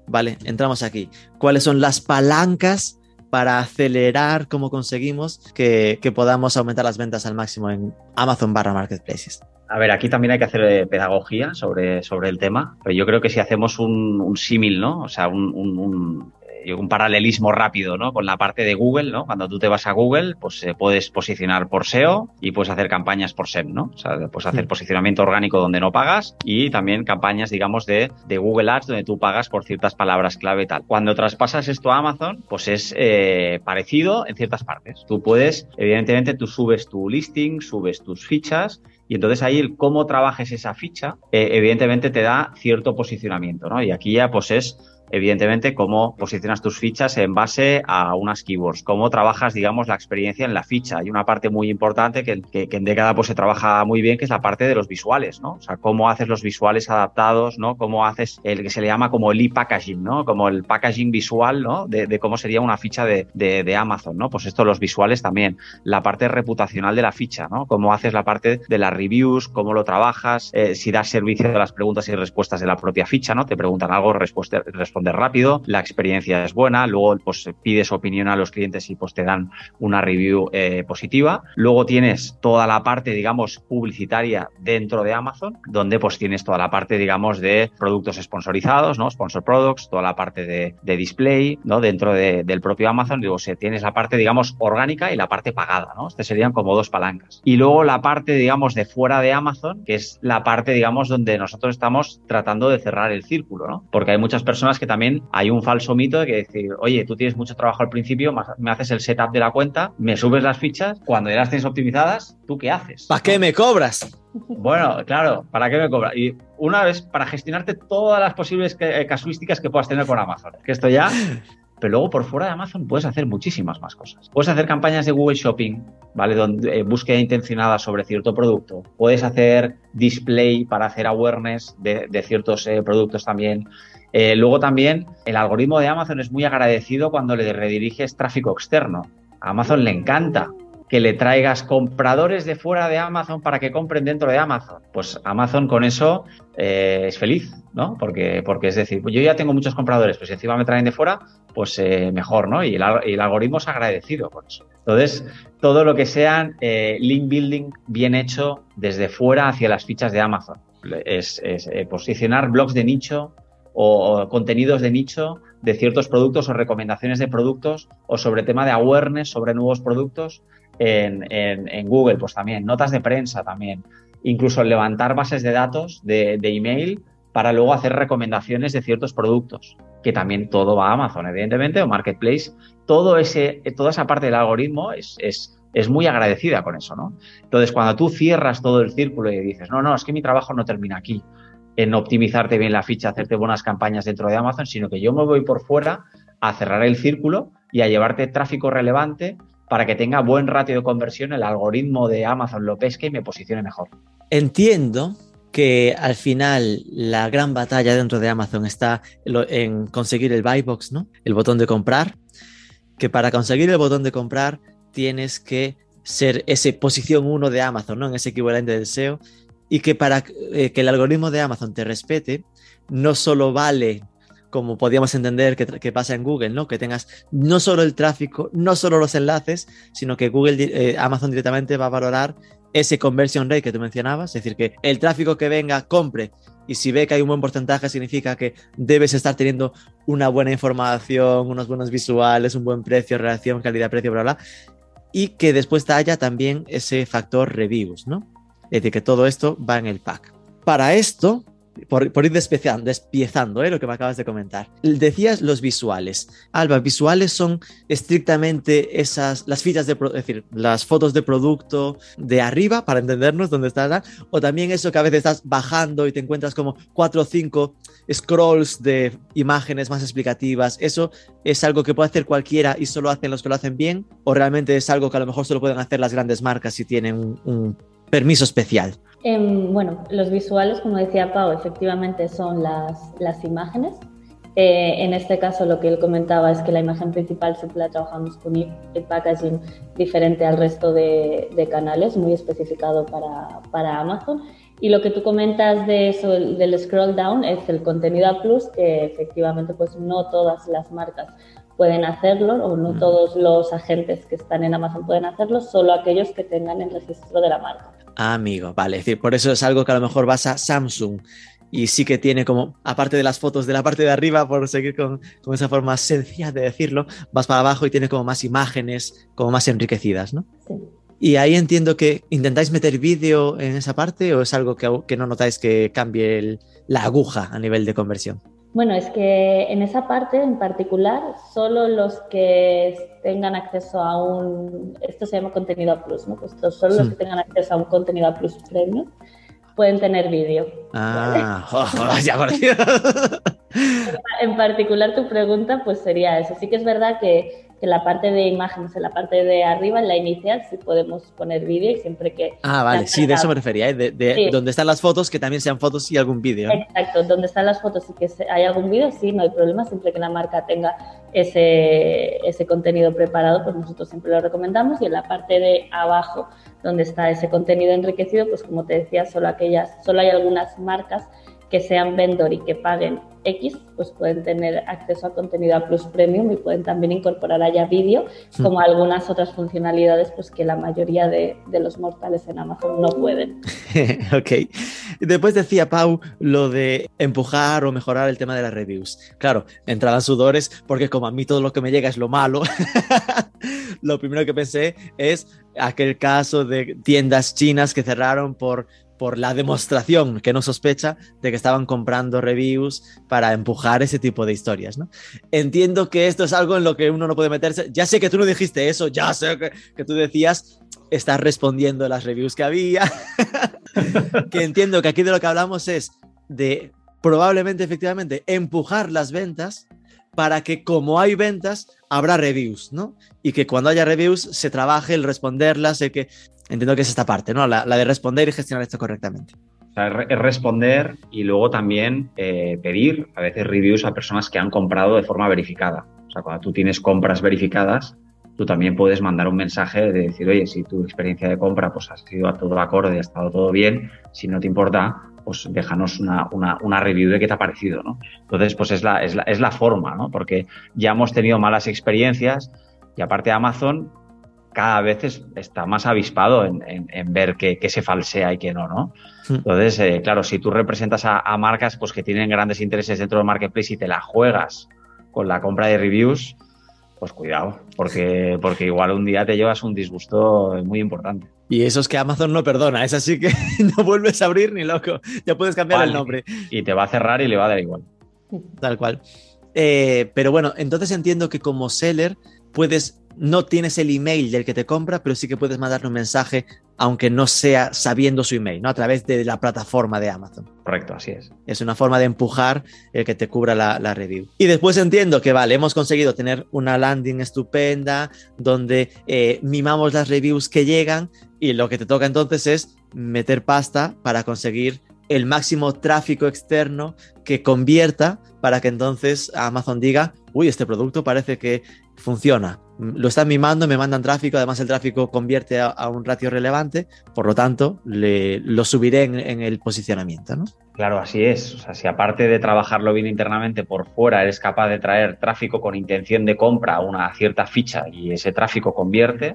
S3: vale, entramos aquí. ¿Cuáles son las palancas para acelerar cómo conseguimos que, que podamos aumentar las ventas al máximo en Amazon barra Marketplaces?
S5: A ver, aquí también hay que hacer eh, pedagogía sobre, sobre el tema, pero yo creo que si hacemos un, símil, ¿no? O sea, un un paralelismo rápido, ¿no? Con la parte de Google, ¿no? Cuando tú te vas a Google, pues eh, puedes posicionar por SEO y puedes hacer campañas por SEM, ¿no? O sea, puedes hacer posicionamiento orgánico donde no pagas y también campañas, digamos, de, de Google Ads donde tú pagas por ciertas palabras clave y tal. Cuando traspasas esto a Amazon, pues es eh, parecido en ciertas partes. Tú puedes, evidentemente, tú subes tu listing, subes tus fichas y entonces ahí el cómo trabajes esa ficha, eh, evidentemente te da cierto posicionamiento, ¿no? Y aquí ya pues es evidentemente, cómo posicionas tus fichas en base a unas keywords, cómo trabajas, digamos, la experiencia en la ficha. Hay una parte muy importante que, en década pues, se trabaja muy bien, que es la parte de los visuales, ¿no? O sea, cómo haces los visuales adaptados, ¿no? Cómo haces el que se le llama como el e-packaging, ¿no? Como el packaging visual, ¿no? De, cómo sería una ficha de, de, Amazon, ¿no? Pues esto, los visuales también. La parte reputacional de la ficha, ¿no? Cómo haces la parte de las reviews, cómo lo trabajas, eh, si das servicio de las preguntas y respuestas de la propia ficha, ¿no? Te preguntan algo, respuesta, rápido, la experiencia es buena, luego pues pides opinión a los clientes y pues te dan una review eh, positiva. Luego tienes toda la parte, digamos, publicitaria dentro de Amazon, donde pues tienes toda la parte, digamos, de productos sponsorizados, ¿no? Sponsor products, toda la parte de, display, ¿no? Dentro de, del propio Amazon, digo, o tienes la parte, digamos, orgánica y la parte pagada, ¿no? Este serían como dos palancas. Y luego la parte, digamos, de fuera de Amazon, que es la parte, digamos, donde nosotros estamos tratando de cerrar el círculo, ¿no? Porque hay muchas personas que también hay un falso mito de que decir, oye, tú tienes mucho trabajo al principio, me haces el setup de la cuenta, me subes las fichas, cuando ya las tienes optimizadas, ¿tú qué haces?
S3: ¿Para qué me cobras?
S5: Bueno, claro, ¿para qué me cobras? Y una vez, para gestionarte todas las posibles eh, casuísticas que puedas tener con Amazon. Que esto ya pero luego por fuera de Amazon puedes hacer muchísimas más cosas. Puedes hacer campañas de Google Shopping, ¿vale? Donde eh, búsqueda intencionada sobre cierto producto. Puedes hacer display para hacer awareness de, de ciertos eh, productos también. Eh, luego también el algoritmo de Amazon es muy agradecido cuando le rediriges tráfico externo. A Amazon le encanta que le traigas compradores de fuera de Amazon para que compren dentro de Amazon. Pues Amazon con eso eh, es feliz, ¿no? Porque, porque es decir, yo ya tengo muchos compradores, pues si encima me traen de fuera, pues eh, mejor, ¿no? Y el, algoritmo es agradecido con eso. Entonces, todo lo que sean eh, link building bien hecho desde fuera hacia las fichas de Amazon. Es, es posicionar blogs de nicho o, contenidos de nicho de ciertos productos o recomendaciones de productos o sobre tema de awareness sobre nuevos productos en, en, en, Google, pues también, notas de prensa también, incluso levantar bases de datos de, de, email para luego hacer recomendaciones de ciertos productos, que también todo va a Amazon, evidentemente, o Marketplace. Todo ese, toda esa parte del algoritmo es, es es muy agradecida con eso, ¿no? Entonces, cuando tú cierras todo el círculo y dices, no, no, es que mi trabajo no termina aquí, en optimizarte bien la ficha, hacerte buenas campañas dentro de Amazon, sino que yo me voy por fuera a cerrar el círculo y a llevarte tráfico relevante para que tenga buen ratio de conversión, el algoritmo de Amazon lo pesque y me posicione mejor.
S3: Entiendo que al final la gran batalla dentro de Amazon está en conseguir el buy box, ¿no? El botón de comprar, que para conseguir el botón de comprar tienes que ser ese posición 1 de Amazon, ¿no? En ese equivalente del SEO y que para eh, que el algoritmo de Amazon te respete, no solo vale como podíamos entender que, pasa en Google, ¿no? Que tengas no solo el tráfico, no solo los enlaces, sino que Google, eh, Amazon directamente va a valorar ese conversion rate que tú mencionabas, es decir, que el tráfico que venga compre y si ve que hay un buen porcentaje significa que debes estar teniendo una buena información, unos buenos visuales, un buen precio, relación, calidad, precio, bla, bla, y que después haya también ese factor reviews, ¿no? Es decir, que todo esto va en el pack. Para esto, por, ir despiezando, despiezando ¿eh? lo que me acabas de comentar. Decías los visuales. Alba, visuales son estrictamente esas, las fichas de, es decir, las fotos de producto de arriba, para entendernos dónde está, o también eso que a veces estás bajando y te encuentras como cuatro o cinco scrolls de imágenes más explicativas. ¿Eso es algo que puede hacer cualquiera y solo hacen los que lo hacen bien? ¿O realmente es algo que a lo mejor solo pueden hacer las grandes marcas si tienen un permiso especial?
S4: Em, bueno, los visuales, como decía Pau, efectivamente son las, las imágenes. Eh, en este caso, lo que él comentaba es que la imagen principal siempre la trabajamos con el packaging diferente al resto de, de canales, muy especificado para, para, Amazon. Y lo que tú comentas de eso, del scroll down, es el contenido a plus, que efectivamente pues no todas las marcas pueden hacerlo o no todos los agentes que están en Amazon pueden hacerlo, solo aquellos que tengan el registro de la marca.
S3: Amigo, vale. Es decir, por eso es algo que a lo mejor vas a Samsung y sí que tiene como, aparte de las fotos de la parte de arriba, por seguir con, con, esa forma sencilla de decirlo, vas para abajo y tiene como más imágenes, como más enriquecidas, ¿no? Sí. Y ahí entiendo que intentáis meter vídeo en esa parte o es algo que, que no notáis que cambie la aguja a nivel de conversión.
S4: Bueno, es que en esa parte en particular, solo los que tengan acceso a un, esto se llama contenido a plus, ¿no? Pues solo los que tengan acceso a un contenido a plus premium pueden tener vídeo.
S3: Ah, ya
S4: En particular tu pregunta pues sería eso. Sí que es verdad que que la parte de imágenes, en la parte de arriba, en la inicial, sí podemos poner vídeo y siempre que...
S3: Ah, vale, sí, de eso me refería, ¿eh? de, de donde están las fotos, que también sean fotos y algún vídeo.
S4: Exacto, donde están las fotos y que hay algún vídeo, sí, no hay problema, siempre que la marca tenga ese, ese contenido preparado, pues nosotros siempre lo recomendamos y en la parte de abajo, donde está ese contenido enriquecido, pues como te decía, solo aquellas, solo hay algunas marcas que sean vendor y que paguen X, pues pueden tener acceso a contenido a Plus Premium y pueden también incorporar allá vídeo, hmm. como algunas otras funcionalidades pues que la mayoría de, los mortales en Amazon no pueden.
S3: ok. Después decía Pau lo de empujar o mejorar el tema de las reviews. Claro, entraban sudores porque como a mí todo lo que me llega es lo malo, lo primero que pensé es aquel caso de tiendas chinas que cerraron por por la demostración que no sospecha de que estaban comprando reviews para empujar ese tipo de historias, ¿no? Entiendo que esto es algo en lo que uno no puede meterse. Ya sé que tú no dijiste eso, ya sé que, que tú decías, estás respondiendo las reviews que había. que entiendo que aquí de lo que hablamos es de probablemente, efectivamente, empujar las ventas para que como hay ventas, habrá reviews, ¿no? Y que cuando haya reviews se trabaje el responderlas, el que Entiendo que es esta parte, ¿no? La, de responder y gestionar esto correctamente.
S5: O sea, es responder y luego también eh, pedir a veces reviews a personas que han comprado de forma verificada. O sea, cuando tú tienes compras verificadas, tú también puedes mandar un mensaje de decir, oye, si tu experiencia de compra pues, ha sido a todo acorde, ha estado todo bien, si no te importa, pues déjanos una, una, una, review de qué te ha parecido, ¿no? Entonces, pues es la, es la, es la forma, ¿no? Porque ya hemos tenido malas experiencias y aparte Amazon cada vez está más avispado en, ver qué, se falsea y qué no, ¿no? Entonces, eh, claro, si tú representas a, marcas pues, que tienen grandes intereses dentro del marketplace y te la juegas con la compra de reviews, pues cuidado, porque, porque igual un día te llevas un disgusto muy importante.
S3: Y eso es que Amazon no perdona, es así que no vuelves a abrir ni loco, ya puedes cambiar el nombre.
S5: Y te va a cerrar y le va a dar igual.
S3: Tal cual. Eh, pero bueno, entonces entiendo que como seller puedes no tienes el email del que te compra, pero sí que puedes mandarle un mensaje, aunque no sea sabiendo su email, ¿no? A través de la plataforma de Amazon.
S5: Correcto, así es.
S3: Es una forma de empujar el que te cubra la, la review. Y después entiendo que, vale, hemos conseguido tener una landing estupenda donde eh, mimamos las reviews que llegan y lo que te toca entonces es meter pasta para conseguir el máximo tráfico externo que convierta para que entonces Amazon diga, uy, este producto parece que funciona. Lo están mimando, me mandan tráfico, además el tráfico convierte a, un ratio relevante, por lo tanto, le, lo subiré en, en, el posicionamiento. ¿no?
S5: Claro, así es. O sea, si aparte de trabajarlo bien internamente por fuera, eres capaz de traer tráfico con intención de compra a una cierta ficha y ese tráfico convierte,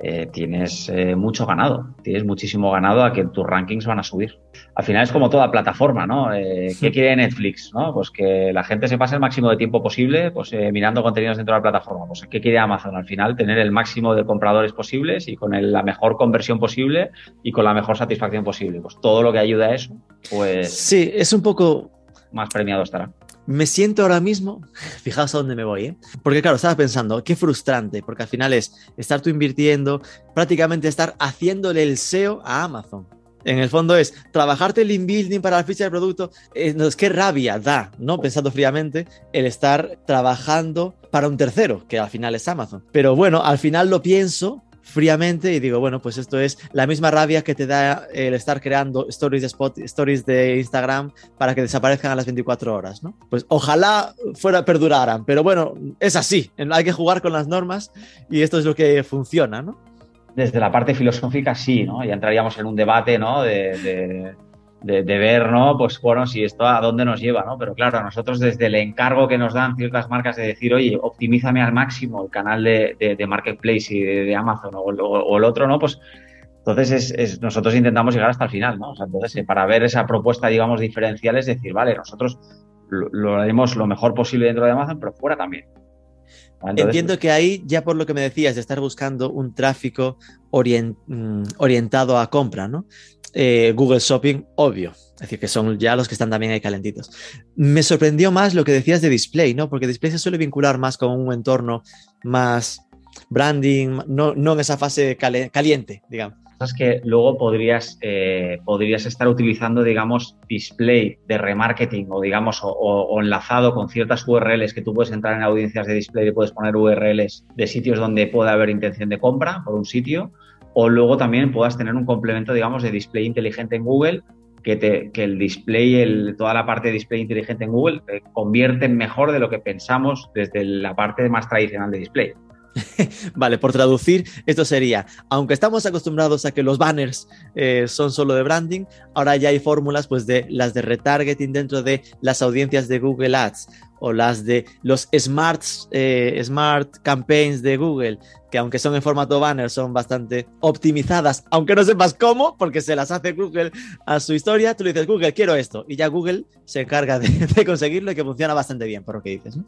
S5: eh, tienes eh, mucho ganado, tienes muchísimo ganado a que tus rankings van a subir. Al final es como toda plataforma, ¿no? Eh, ¿Qué quiere Netflix? ¿no? Pues que la gente se pase el máximo de tiempo posible pues, eh, mirando contenidos dentro de la plataforma. Pues ¿qué quiere Amazon? Al final tener el máximo de compradores posibles y con el, la mejor conversión posible y con la mejor satisfacción posible. Pues todo lo que ayuda a eso, pues...
S3: Sí, es un poco...
S5: Más premiado estará
S3: me siento ahora mismo, fijaos a dónde me voy, ¿eh? porque claro, estaba pensando, qué frustrante, porque al final es estar tú invirtiendo, prácticamente estar haciéndole el SEO a Amazon. En el fondo es trabajarte el inbuilding para la ficha de producto. Eh, no, es que rabia da, ¿no? Pensando fríamente, el estar trabajando para un tercero, que al final es Amazon. Pero bueno, al final lo pienso fríamente y digo, bueno, pues esto es la misma rabia que te da el estar creando stories de, spot, stories de Instagram para que desaparezcan a las 24 horas, ¿no? Pues ojalá fuera perduraran, pero bueno, es así, hay que jugar con las normas y esto es lo que funciona, ¿no?
S5: Desde la parte filosófica sí, ¿no? Ya entraríamos en un debate, ¿no? de, de de, de, ver, ¿no? Pues bueno, si esto a dónde nos lleva, ¿no? Pero claro, nosotros desde el encargo que nos dan ciertas marcas de decir, oye, optimízame al máximo el canal de, de, de Marketplace y de, Amazon o, o, o, el otro, ¿no? Pues entonces es, es, nosotros intentamos llegar hasta el final, ¿no? O sea, entonces para ver esa propuesta, digamos, diferencial es decir, vale, nosotros lo, lo haremos lo mejor posible dentro de Amazon, pero fuera también.
S3: Entonces, Entiendo que ahí, ya por lo que me decías, de estar buscando un tráfico orient, mm, orientado a compra, ¿no? Eh, Google Shopping, obvio. Es decir, que son ya los que están también ahí calentitos. Me sorprendió más lo que decías de display, ¿no? Porque display se suele vincular más con un entorno más branding, no, no en esa fase caliente, digamos.
S5: Es que luego podrías, eh, podrías estar utilizando, digamos, display de remarketing o, digamos, o, o, enlazado con ciertas URLs que tú puedes entrar en audiencias de display y puedes poner URLs de sitios donde puede haber intención de compra por un sitio o luego también puedas tener un complemento, digamos, de display inteligente en Google, que, te, que el display, el, toda la parte de display inteligente en Google, te convierte mejor de lo que pensamos desde la parte más tradicional de display.
S3: vale, por traducir, esto sería, aunque estamos acostumbrados a que los banners eh, son solo de branding, ahora ya hay fórmulas pues de las de retargeting dentro de las audiencias de Google Ads o las de los smart, eh, smart campaigns de Google, que aunque son en formato banner son bastante optimizadas, aunque no sepas cómo, porque se las hace Google a su historia, tú le dices Google, quiero esto, y ya Google se encarga de, conseguirlo y que funciona bastante bien, por lo que dices.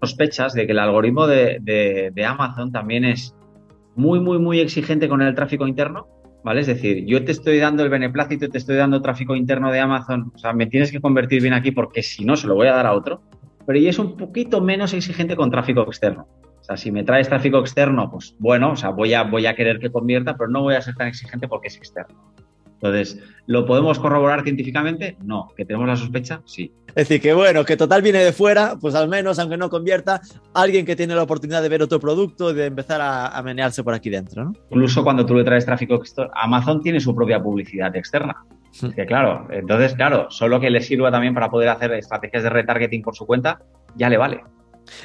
S5: Sospechas de que el algoritmo de, Amazon también es muy, muy, muy exigente con el tráfico interno, ¿vale? Es decir, yo te estoy dando el beneplácito, te estoy dando tráfico interno de Amazon, o sea, me tienes que convertir bien aquí porque si no, se lo voy a dar a otro, pero y es un poquito menos exigente con tráfico externo. O sea, si me traes tráfico externo, pues bueno, o sea, voy a, voy a querer que convierta, pero no voy a ser tan exigente porque es externo. Entonces, ¿lo podemos corroborar científicamente? No. ¿Que tenemos la sospecha? Sí.
S3: Es decir, que bueno, que total viene de fuera, pues al menos, aunque no convierta, alguien que tiene la oportunidad de ver otro producto, de empezar a, a menearse por aquí dentro, ¿no?
S5: Incluso cuando tú le traes tráfico externo, Amazon tiene su propia publicidad externa. Sí. Que claro, entonces, claro, solo que le sirva también para poder hacer estrategias de retargeting por su cuenta, ya le vale.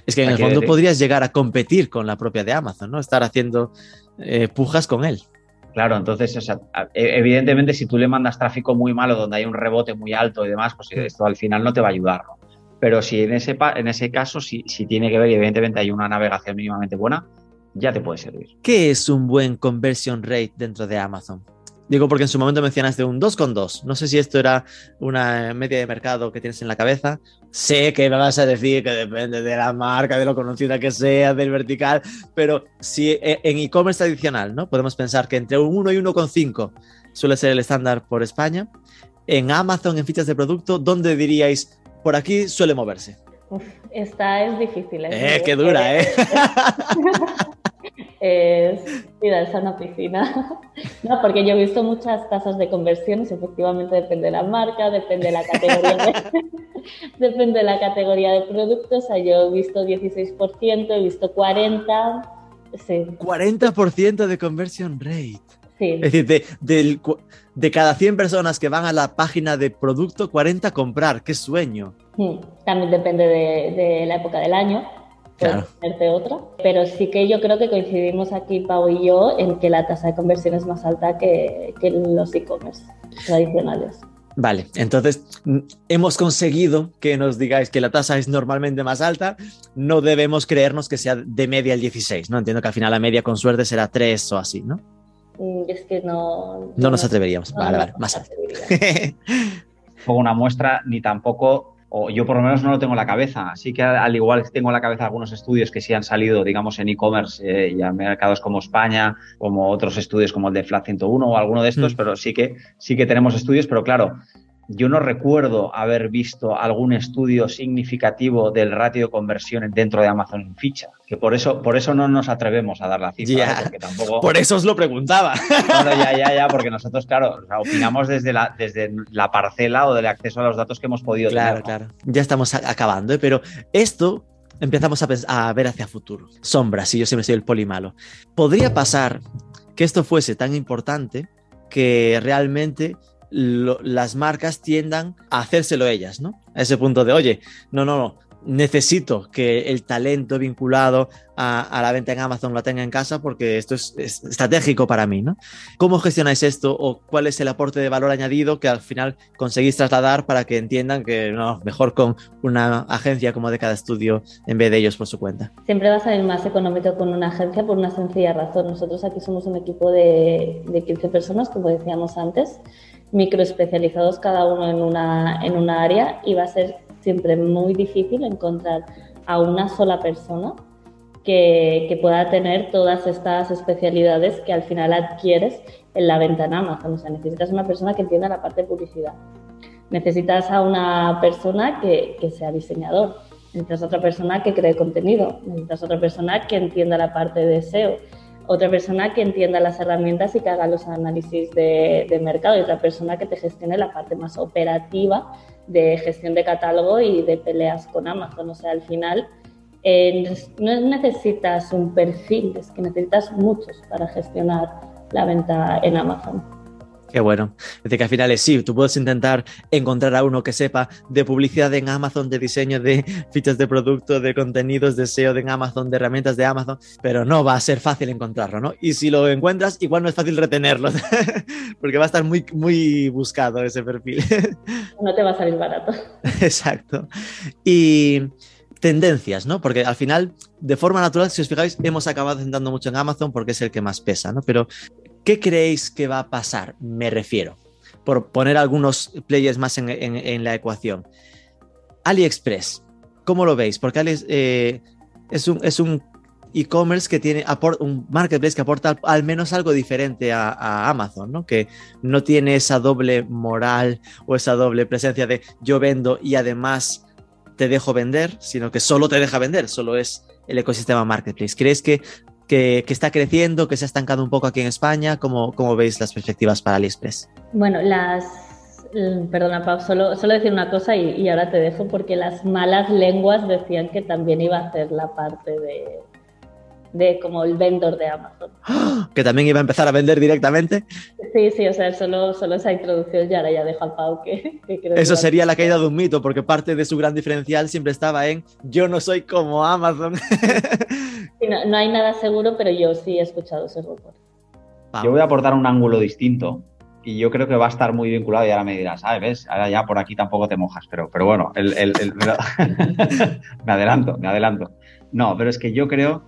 S3: Es que en el fondo podrías llegar a competir con la propia de Amazon, ¿no? Estar haciendo eh, pujas con él.
S5: Claro, entonces, o sea, evidentemente, si tú le mandas tráfico muy malo, donde hay un rebote muy alto y demás, pues esto al final no te va a ayudar, ¿no? Pero si en ese, en ese caso, si, si tiene que ver y evidentemente hay una navegación mínimamente buena, ya te puede servir.
S3: ¿Qué es un buen conversion rate dentro de Amazon? Digo porque en su momento mencionaste un 2,2. No sé si esto era una media de mercado que tienes en la cabeza. Sé que me vas a decir que depende de la marca, de lo conocida que sea, del vertical, pero si e, en e-commerce tradicional, ¿no? Podemos pensar que entre un 1 y 1,5 suele ser el estándar por España. En Amazon, en fichas de producto, ¿dónde diríais por aquí suele moverse?
S4: Uf, esta es difícil.
S3: ¿eh? qué dura, ¿eh?
S4: es tirarse a una piscina. No, porque yo he visto muchas tasas de conversiones, efectivamente depende de la marca, depende de la categoría de, depende de la categoría de productos. O sea, yo he visto 16%, he visto 40%. Sí.
S3: 40% de conversion rate.
S4: Sí.
S3: Es decir, de, de, cada 100 personas que van a la página de producto, 40 comprar. ¡Qué sueño!
S4: Hmm, también depende de, de la época del año
S3: claro.
S4: otra. Pero sí que yo creo que coincidimos aquí, Pau y yo, en que la tasa de conversión es más alta que, que los e-commerce tradicionales.
S3: Vale, entonces mm, hemos conseguido que nos digáis que la tasa es normalmente más alta, no debemos creernos que sea de media el 16, ¿no? Entiendo que al final la media con suerte será 3 o así, ¿no?
S4: Mm, es que no...
S3: No, nos atreveríamos, vale, vale, más alto.
S5: Pongo una muestra, ni tampoco o yo por lo menos no lo tengo en la cabeza. Así que al igual que tengo en la cabeza algunos estudios que sí han salido, digamos, en e-commerce eh, y a mercados como España, como otros estudios como el de Flat 101 o alguno de estos, mm. pero sí que, sí que tenemos estudios, pero claro, yo no recuerdo haber visto algún estudio significativo del ratio de conversión dentro de Amazon en ficha, que por eso, por eso no nos atrevemos a dar la cifra. porque tampoco...
S3: Por eso os lo preguntaba.
S5: Claro, ya, ya, ya, porque nosotros, claro, opinamos desde la, desde la parcela o del acceso a los datos que hemos podido
S3: claro,
S5: tener.
S3: Claro, claro. Ya estamos acabando, ¿eh? pero esto empezamos a, a ver hacia futuro. Sombras, y yo siempre soy el poli malo. Podría pasar que esto fuese tan importante que realmente las marcas tiendan a hacérselo ellas, ¿no? A ese punto de, oye, no, no, no, necesito que el talento vinculado a, la venta en Amazon lo tenga en casa porque esto es, estratégico para mí, ¿no? ¿Cómo gestionáis esto o cuál es el aporte de valor añadido que al final conseguís trasladar para que entiendan que no, mejor con una agencia como de cada estudio en vez de ellos por su cuenta?
S4: Siempre va a salir más económico con una agencia por una sencilla razón. Nosotros aquí somos un equipo de, de 15 personas, como decíamos antes, microespecializados cada uno en una, en una área y va a ser siempre muy difícil encontrar a una sola persona que, que, pueda tener todas estas especialidades que al final adquieres en la venta en Amazon. O sea, necesitas una persona que entienda la parte de publicidad. Necesitas a una persona que, que sea diseñador. Necesitas otra persona que cree contenido. Necesitas otra persona que entienda la parte de SEO otra persona que entienda las herramientas y que haga los análisis de, mercado y otra persona que te gestione la parte más operativa de gestión de catálogo y de peleas con Amazon. O sea, al final no necesitas un perfil, es que necesitas muchos para gestionar la venta en Amazon.
S3: Qué bueno. Es decir, que al final es sí, tú puedes intentar encontrar a uno que sepa de publicidad en Amazon, de diseño de fichas de producto, de contenidos, de SEO en Amazon, de herramientas de Amazon, pero no va a ser fácil encontrarlo, ¿no? Y si lo encuentras, igual no es fácil retenerlo, porque va a estar muy, muy buscado ese perfil.
S4: No te va a salir barato.
S3: Exacto. Y tendencias, ¿no? Porque al final, de forma natural, si os fijáis, hemos acabado centrando mucho en Amazon porque es el que más pesa, ¿no? Pero ¿Qué creéis que va a pasar? Me refiero, por poner algunos players más en, la ecuación. AliExpress, ¿cómo lo veis? Porque eh, es un, es un e-commerce que tiene un marketplace que aporta al menos algo diferente a, Amazon, ¿no? Que no tiene esa doble moral o esa doble presencia de yo vendo y además te dejo vender, sino que solo te deja vender, solo es el ecosistema marketplace. ¿Crees que que, está creciendo, que se ha estancado un poco aquí en España? ¿Cómo, cómo veis las perspectivas para AliExpress?
S4: Bueno, las... Perdona, Pau, solo, solo decir una cosa y, y ahora te dejo porque las malas lenguas decían que también iba a hacer la parte de, de como el vendor de Amazon.
S3: ¿Que también iba a empezar a vender directamente?
S4: Sí, sí, o sea, solo, solo esa introducción y ahora ya dejo al Pau que, creo
S3: Eso sería la caída de un mito, porque parte de su gran diferencial siempre estaba en yo no soy como Amazon.
S4: no, hay nada seguro, pero yo sí he escuchado ese rumor.
S5: Yo voy a aportar un ángulo distinto y yo creo que va a estar muy vinculado y ahora me dirás, ah, ves, ahora ya por aquí tampoco te mojas, pero, pero bueno, el, me adelanto, me adelanto. No, pero es que yo creo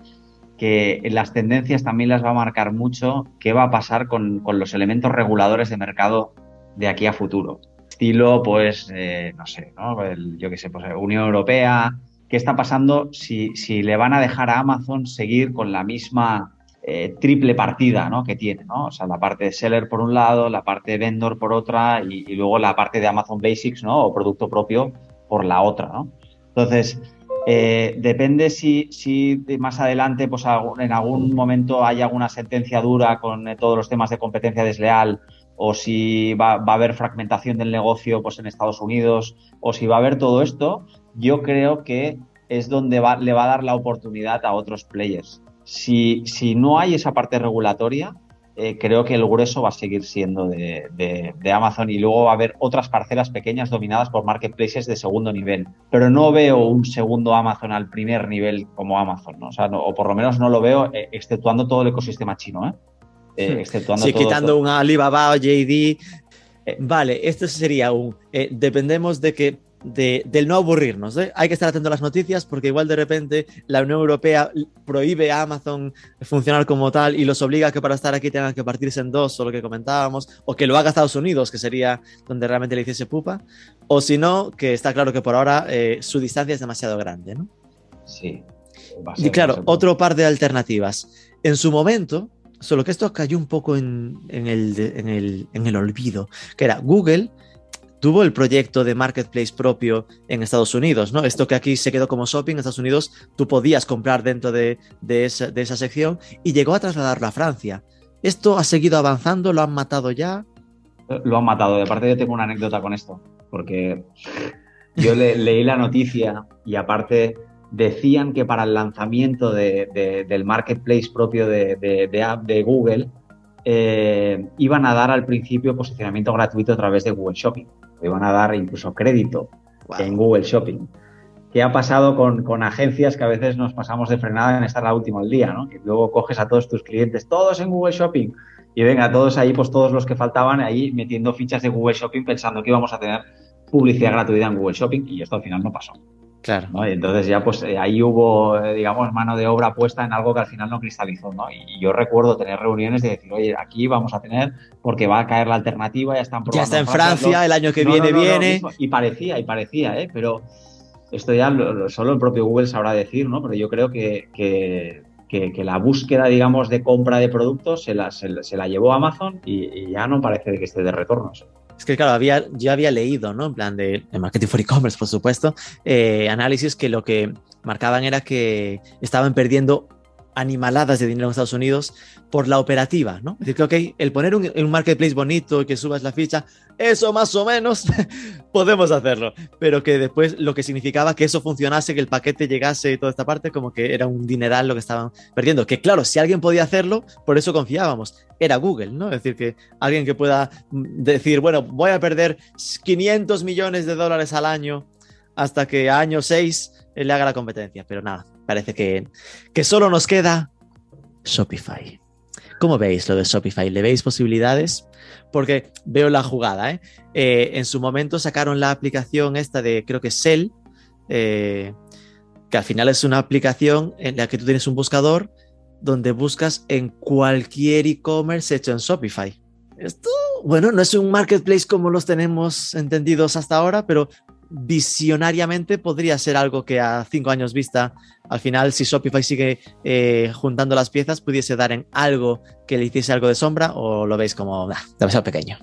S5: que las tendencias también las va a marcar mucho qué va a pasar con, los elementos reguladores de mercado de aquí a futuro. Estilo, pues, eh, no sé, ¿no? yo qué sé, pues Unión Europea. ¿Qué está pasando si, si, le van a dejar a Amazon seguir con la misma eh, triple partida ¿no? que tiene? ¿no? O sea, la parte de seller por un lado, la parte de vendor por otra y, y luego la parte de Amazon Basics ¿no? o producto propio por la otra. ¿no? Entonces, Eh, depende si, si más adelante, pues en algún momento hay alguna sentencia dura con eh, todos los temas de competencia desleal o si va, a haber fragmentación del negocio pues en Estados Unidos o si va a haber todo esto, yo creo que es donde va, le va a dar la oportunidad a otros players. Si, si no hay esa parte regulatoria, eh, creo que el grueso va a seguir siendo de, Amazon y luego va a haber otras parcelas pequeñas dominadas por marketplaces de segundo nivel. Pero no veo un segundo Amazon al primer nivel como Amazon, ¿no? O, sea, o por lo menos no lo veo eh, exceptuando todo el ecosistema chino, ¿eh?
S3: eh exceptuando sí, quitando un Alibaba o JD. vale, esto sería un. dependemos de que del no aburrirnos. ¿eh? Hay que estar atento a las noticias porque igual de repente la Unión Europea prohíbe a Amazon funcionar como tal y los obliga a que para estar aquí tengan que partirse en dos, o lo que comentábamos, o que lo haga Estados Unidos, que sería donde realmente le hiciese pupa, o si no, que está claro que por ahora eh, su distancia es demasiado grande. ¿no?
S5: Sí.
S3: y claro, otro par de alternativas. En su momento, solo que esto cayó un poco en, el, en, el, en el olvido, que era Google tuvo el proyecto de marketplace propio en Estados Unidos, ¿no? Esto que aquí se quedó como shopping, en Estados Unidos tú podías comprar dentro de, esa, sección y llegó a trasladarlo a Francia. ¿Esto ha seguido avanzando? ¿Lo han matado ya?
S5: Lo han matado. De parte yo tengo una anécdota con esto, porque yo leí la noticia y aparte decían que para el lanzamiento del marketplace propio de, Google eh, iban a dar al principio posicionamiento gratuito a través de Google Shopping van a dar incluso crédito en Google Shopping. ¿Qué ha pasado con, agencias que a veces nos pasamos de frenada en estar la última al día, ¿no? Que luego coges a todos tus clientes, todos en Google Shopping, y venga, todos ahí, pues todos los que faltaban ahí metiendo fichas de Google Shopping pensando que íbamos a tener publicidad gratuita en Google Shopping, y esto al final no pasó.
S3: Claro.
S5: Y entonces ya pues eh, ahí hubo, eh, digamos, mano de obra puesta en algo que al final no cristalizó, ¿no? Y yo recuerdo tener reuniones de decir, oye, aquí vamos a tener, porque va a caer la alternativa, ya están
S3: probando. Ya está en Francia, el año que viene viene.
S5: y parecía, y parecía, ¿eh? Pero esto ya solo el propio Google sabrá decir, ¿no? Pero yo creo que, que, la búsqueda, digamos, de compra de productos se la, se, la llevó Amazon y, ya no parece que esté de retorno.
S3: Es que, claro, había, yo había leído, ¿no? En plan de, marketing for e-commerce, por supuesto, eh, análisis que lo que marcaban era que estaban perdiendo animaladas de dinero en Estados Unidos por la operativa, ¿no? Es decir, que, ok, el poner un, marketplace bonito y que subas la ficha, eso más o menos podemos hacerlo, pero que después lo que significaba que eso funcionase, que el paquete llegase y toda esta parte, como que era un dineral lo que estaban perdiendo. Que claro, si alguien podía hacerlo, por eso confiábamos, era Google, ¿no? Es decir, que alguien que pueda decir, bueno, voy a perder 500 millones de dólares al año hasta que a año 6 le haga la competencia, pero nada, parece que, que solo nos queda Shopify. ¿Cómo veis lo de Shopify? ¿Le veis posibilidades? Porque veo la jugada, ¿eh? eh en su momento sacaron la aplicación esta de, creo que Sell, eh, que al final es una aplicación en la que tú tienes un buscador donde buscas en cualquier e-commerce hecho en Shopify. Esto, bueno, no es un marketplace como los tenemos entendidos hasta ahora, pero visionariamente podría ser algo que a cinco años vista, al final, si Shopify sigue eh, juntando las piezas, pudiese dar en algo que le hiciese algo de sombra o lo veis como demasiado pequeño.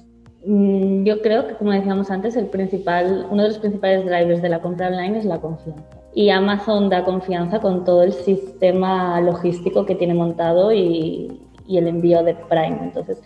S4: Mm, yo creo que, como decíamos antes, el principal, uno de los principales drivers de la compra online es la confianza. Y Amazon da confianza con todo el sistema logístico que tiene montado y el envío de Prime. Entonces,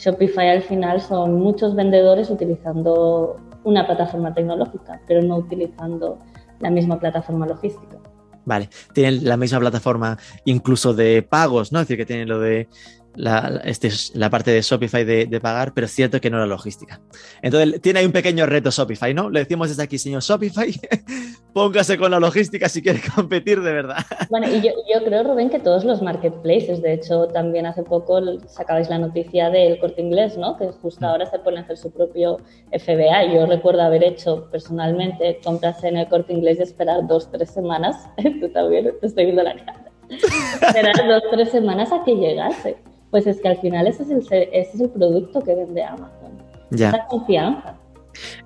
S4: Shopify al final son muchos vendedores utilizando una plataforma tecnológica, pero no utilizando la misma plataforma logística.
S3: Vale, tienen la misma plataforma incluso de pagos, ¿no? Es decir, que tienen lo de la, este, la parte de Shopify de, pagar, pero es cierto que no la logística. Entonces, tiene ahí un pequeño reto Shopify, ¿no? Le decimos desde aquí, señor Shopify, póngase con la logística si quiere competir de verdad.
S4: Bueno, y yo, yo, creo, Rubén, que todos los marketplaces, de hecho, también hace poco sacabais la noticia del corte inglés, ¿no? Que justo mm. ahora se pone a hacer su propio FBA. Yo recuerdo haber hecho personalmente compras en el corte inglés y esperar dos, tres semanas. Tú también te estoy viendo la cara. esperar dos, tres semanas a que llegase. Pues es que al final ese es el, ese es el producto que vende Amazon. Ya. Esa confianza.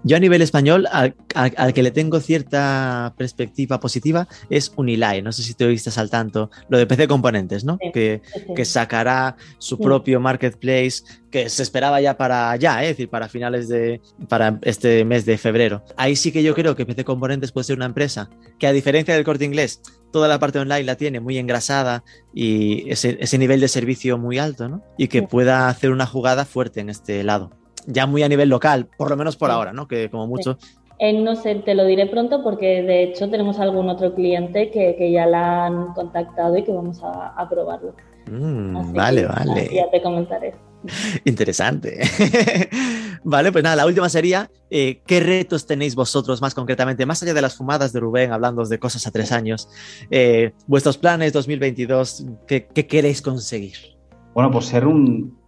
S3: Yo a nivel español, al, que le tengo cierta perspectiva positiva es Unilay. No sé si te oíste al tanto lo de PC Componentes, ¿no? que, que, sacará su propio marketplace que se esperaba ya para ya, ¿eh? es decir, para finales de, para este mes de febrero. Ahí sí que yo creo que PC Componentes puede ser una empresa que a diferencia del corte inglés, toda la parte online la tiene muy engrasada y ese, ese nivel de servicio muy alto, ¿no? Y que pueda hacer una jugada fuerte en este lado ya muy a nivel local, por lo menos por ahora, ¿no? Que como mucho...
S4: no sé, te lo diré pronto porque de hecho tenemos algún otro cliente que, ya la han contactado y que vamos a, probarlo.
S3: Mm, vale, vale.
S4: Ya te comentaré.
S3: Interesante. vale, pues nada, la última sería, eh, ¿qué retos tenéis vosotros más concretamente, más allá de las fumadas de Rubén, hablando de cosas a tres años? Eh, vuestros planes 2022, ¿qué, ¿qué, queréis conseguir?
S5: Bueno, pues ser un,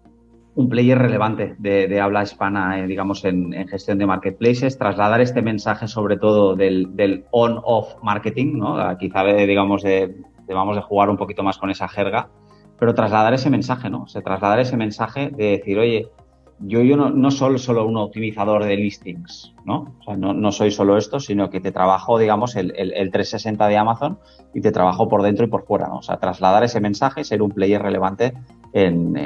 S5: player relevante de, habla hispana, eh, digamos, en, gestión de marketplaces, trasladar este mensaje sobre todo del, on-off marketing, ¿no? Quizá, digamos, de, de jugar un poquito más con esa jerga, pero trasladar ese mensaje, ¿no? O trasladar ese mensaje de decir, oye, yo, no, soy solo un optimizador de listings, ¿no? O sea, no, soy solo esto, sino que te trabajo, digamos, el, el, el, 360 de Amazon y te trabajo por dentro y por fuera, ¿no? O sea, trasladar ese mensaje, ser un player relevante en,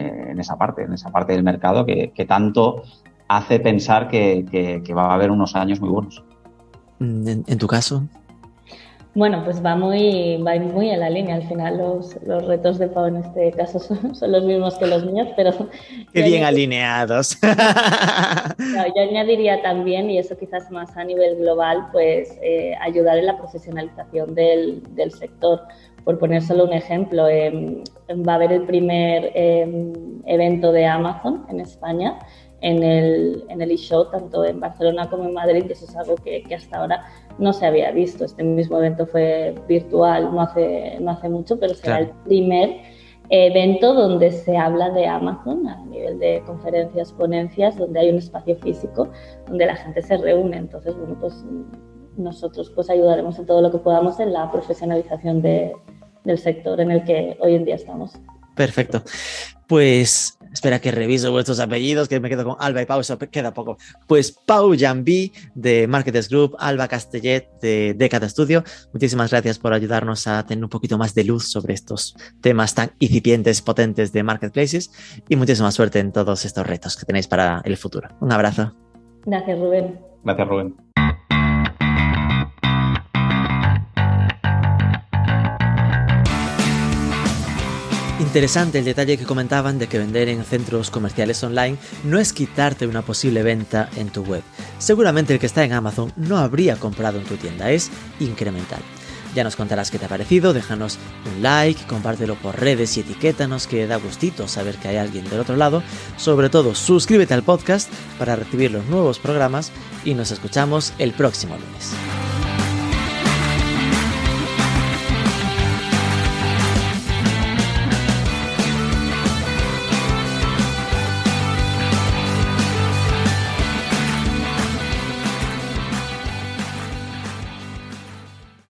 S5: esa parte, en esa parte del mercado que, tanto hace pensar que, que, va a haber unos años muy buenos.
S3: en tu caso?
S4: Bueno, pues va muy, va muy en la línea. Al final los, los retos de Pau en este caso son, los mismos que los míos, pero...
S3: Qué bien alineados.
S4: yo añadiría también, y eso quizás más a nivel global, pues eh, ayudar en la profesionalización del, del, sector. Por poner solo un ejemplo, em, va a haber el primer em, evento de Amazon en España en el, en el e-show, tanto en Barcelona como en Madrid, y eso es algo que, que, hasta ahora no se había visto. Este mismo evento fue virtual no hace, no hace mucho, pero será el primer evento donde se habla de Amazon a nivel de conferencias, ponencias, donde hay un espacio físico donde la gente se reúne. Entonces, bueno, pues nosotros pues ayudaremos en todo lo que podamos en la profesionalización de, del sector en el que hoy en día estamos.
S3: Perfecto. Pues espera que reviso vuestros apellidos, que me quedo con Alba y Pau, eso queda poco. Pues Pau Jambi de Marketers Group, Alba Castellet de Decada Studio, muchísimas gracias por ayudarnos a tener un poquito más de luz sobre estos temas tan incipientes, potentes de marketplaces y muchísima suerte en todos estos retos que tenéis para el futuro. Un abrazo.
S4: Gracias, Rubén.
S5: Gracias, Rubén.
S3: Interesante el detalle que comentaban de que vender en centros comerciales online no es quitarte una posible venta en tu web. Seguramente el que está en Amazon no habría comprado en tu tienda, es incremental. Ya nos contarás qué te ha parecido, déjanos un like, compártelo por redes y etiquétanos que da gustito saber que hay alguien del otro lado. Sobre todo, suscríbete al podcast para recibir los nuevos programas y nos escuchamos el próximo lunes.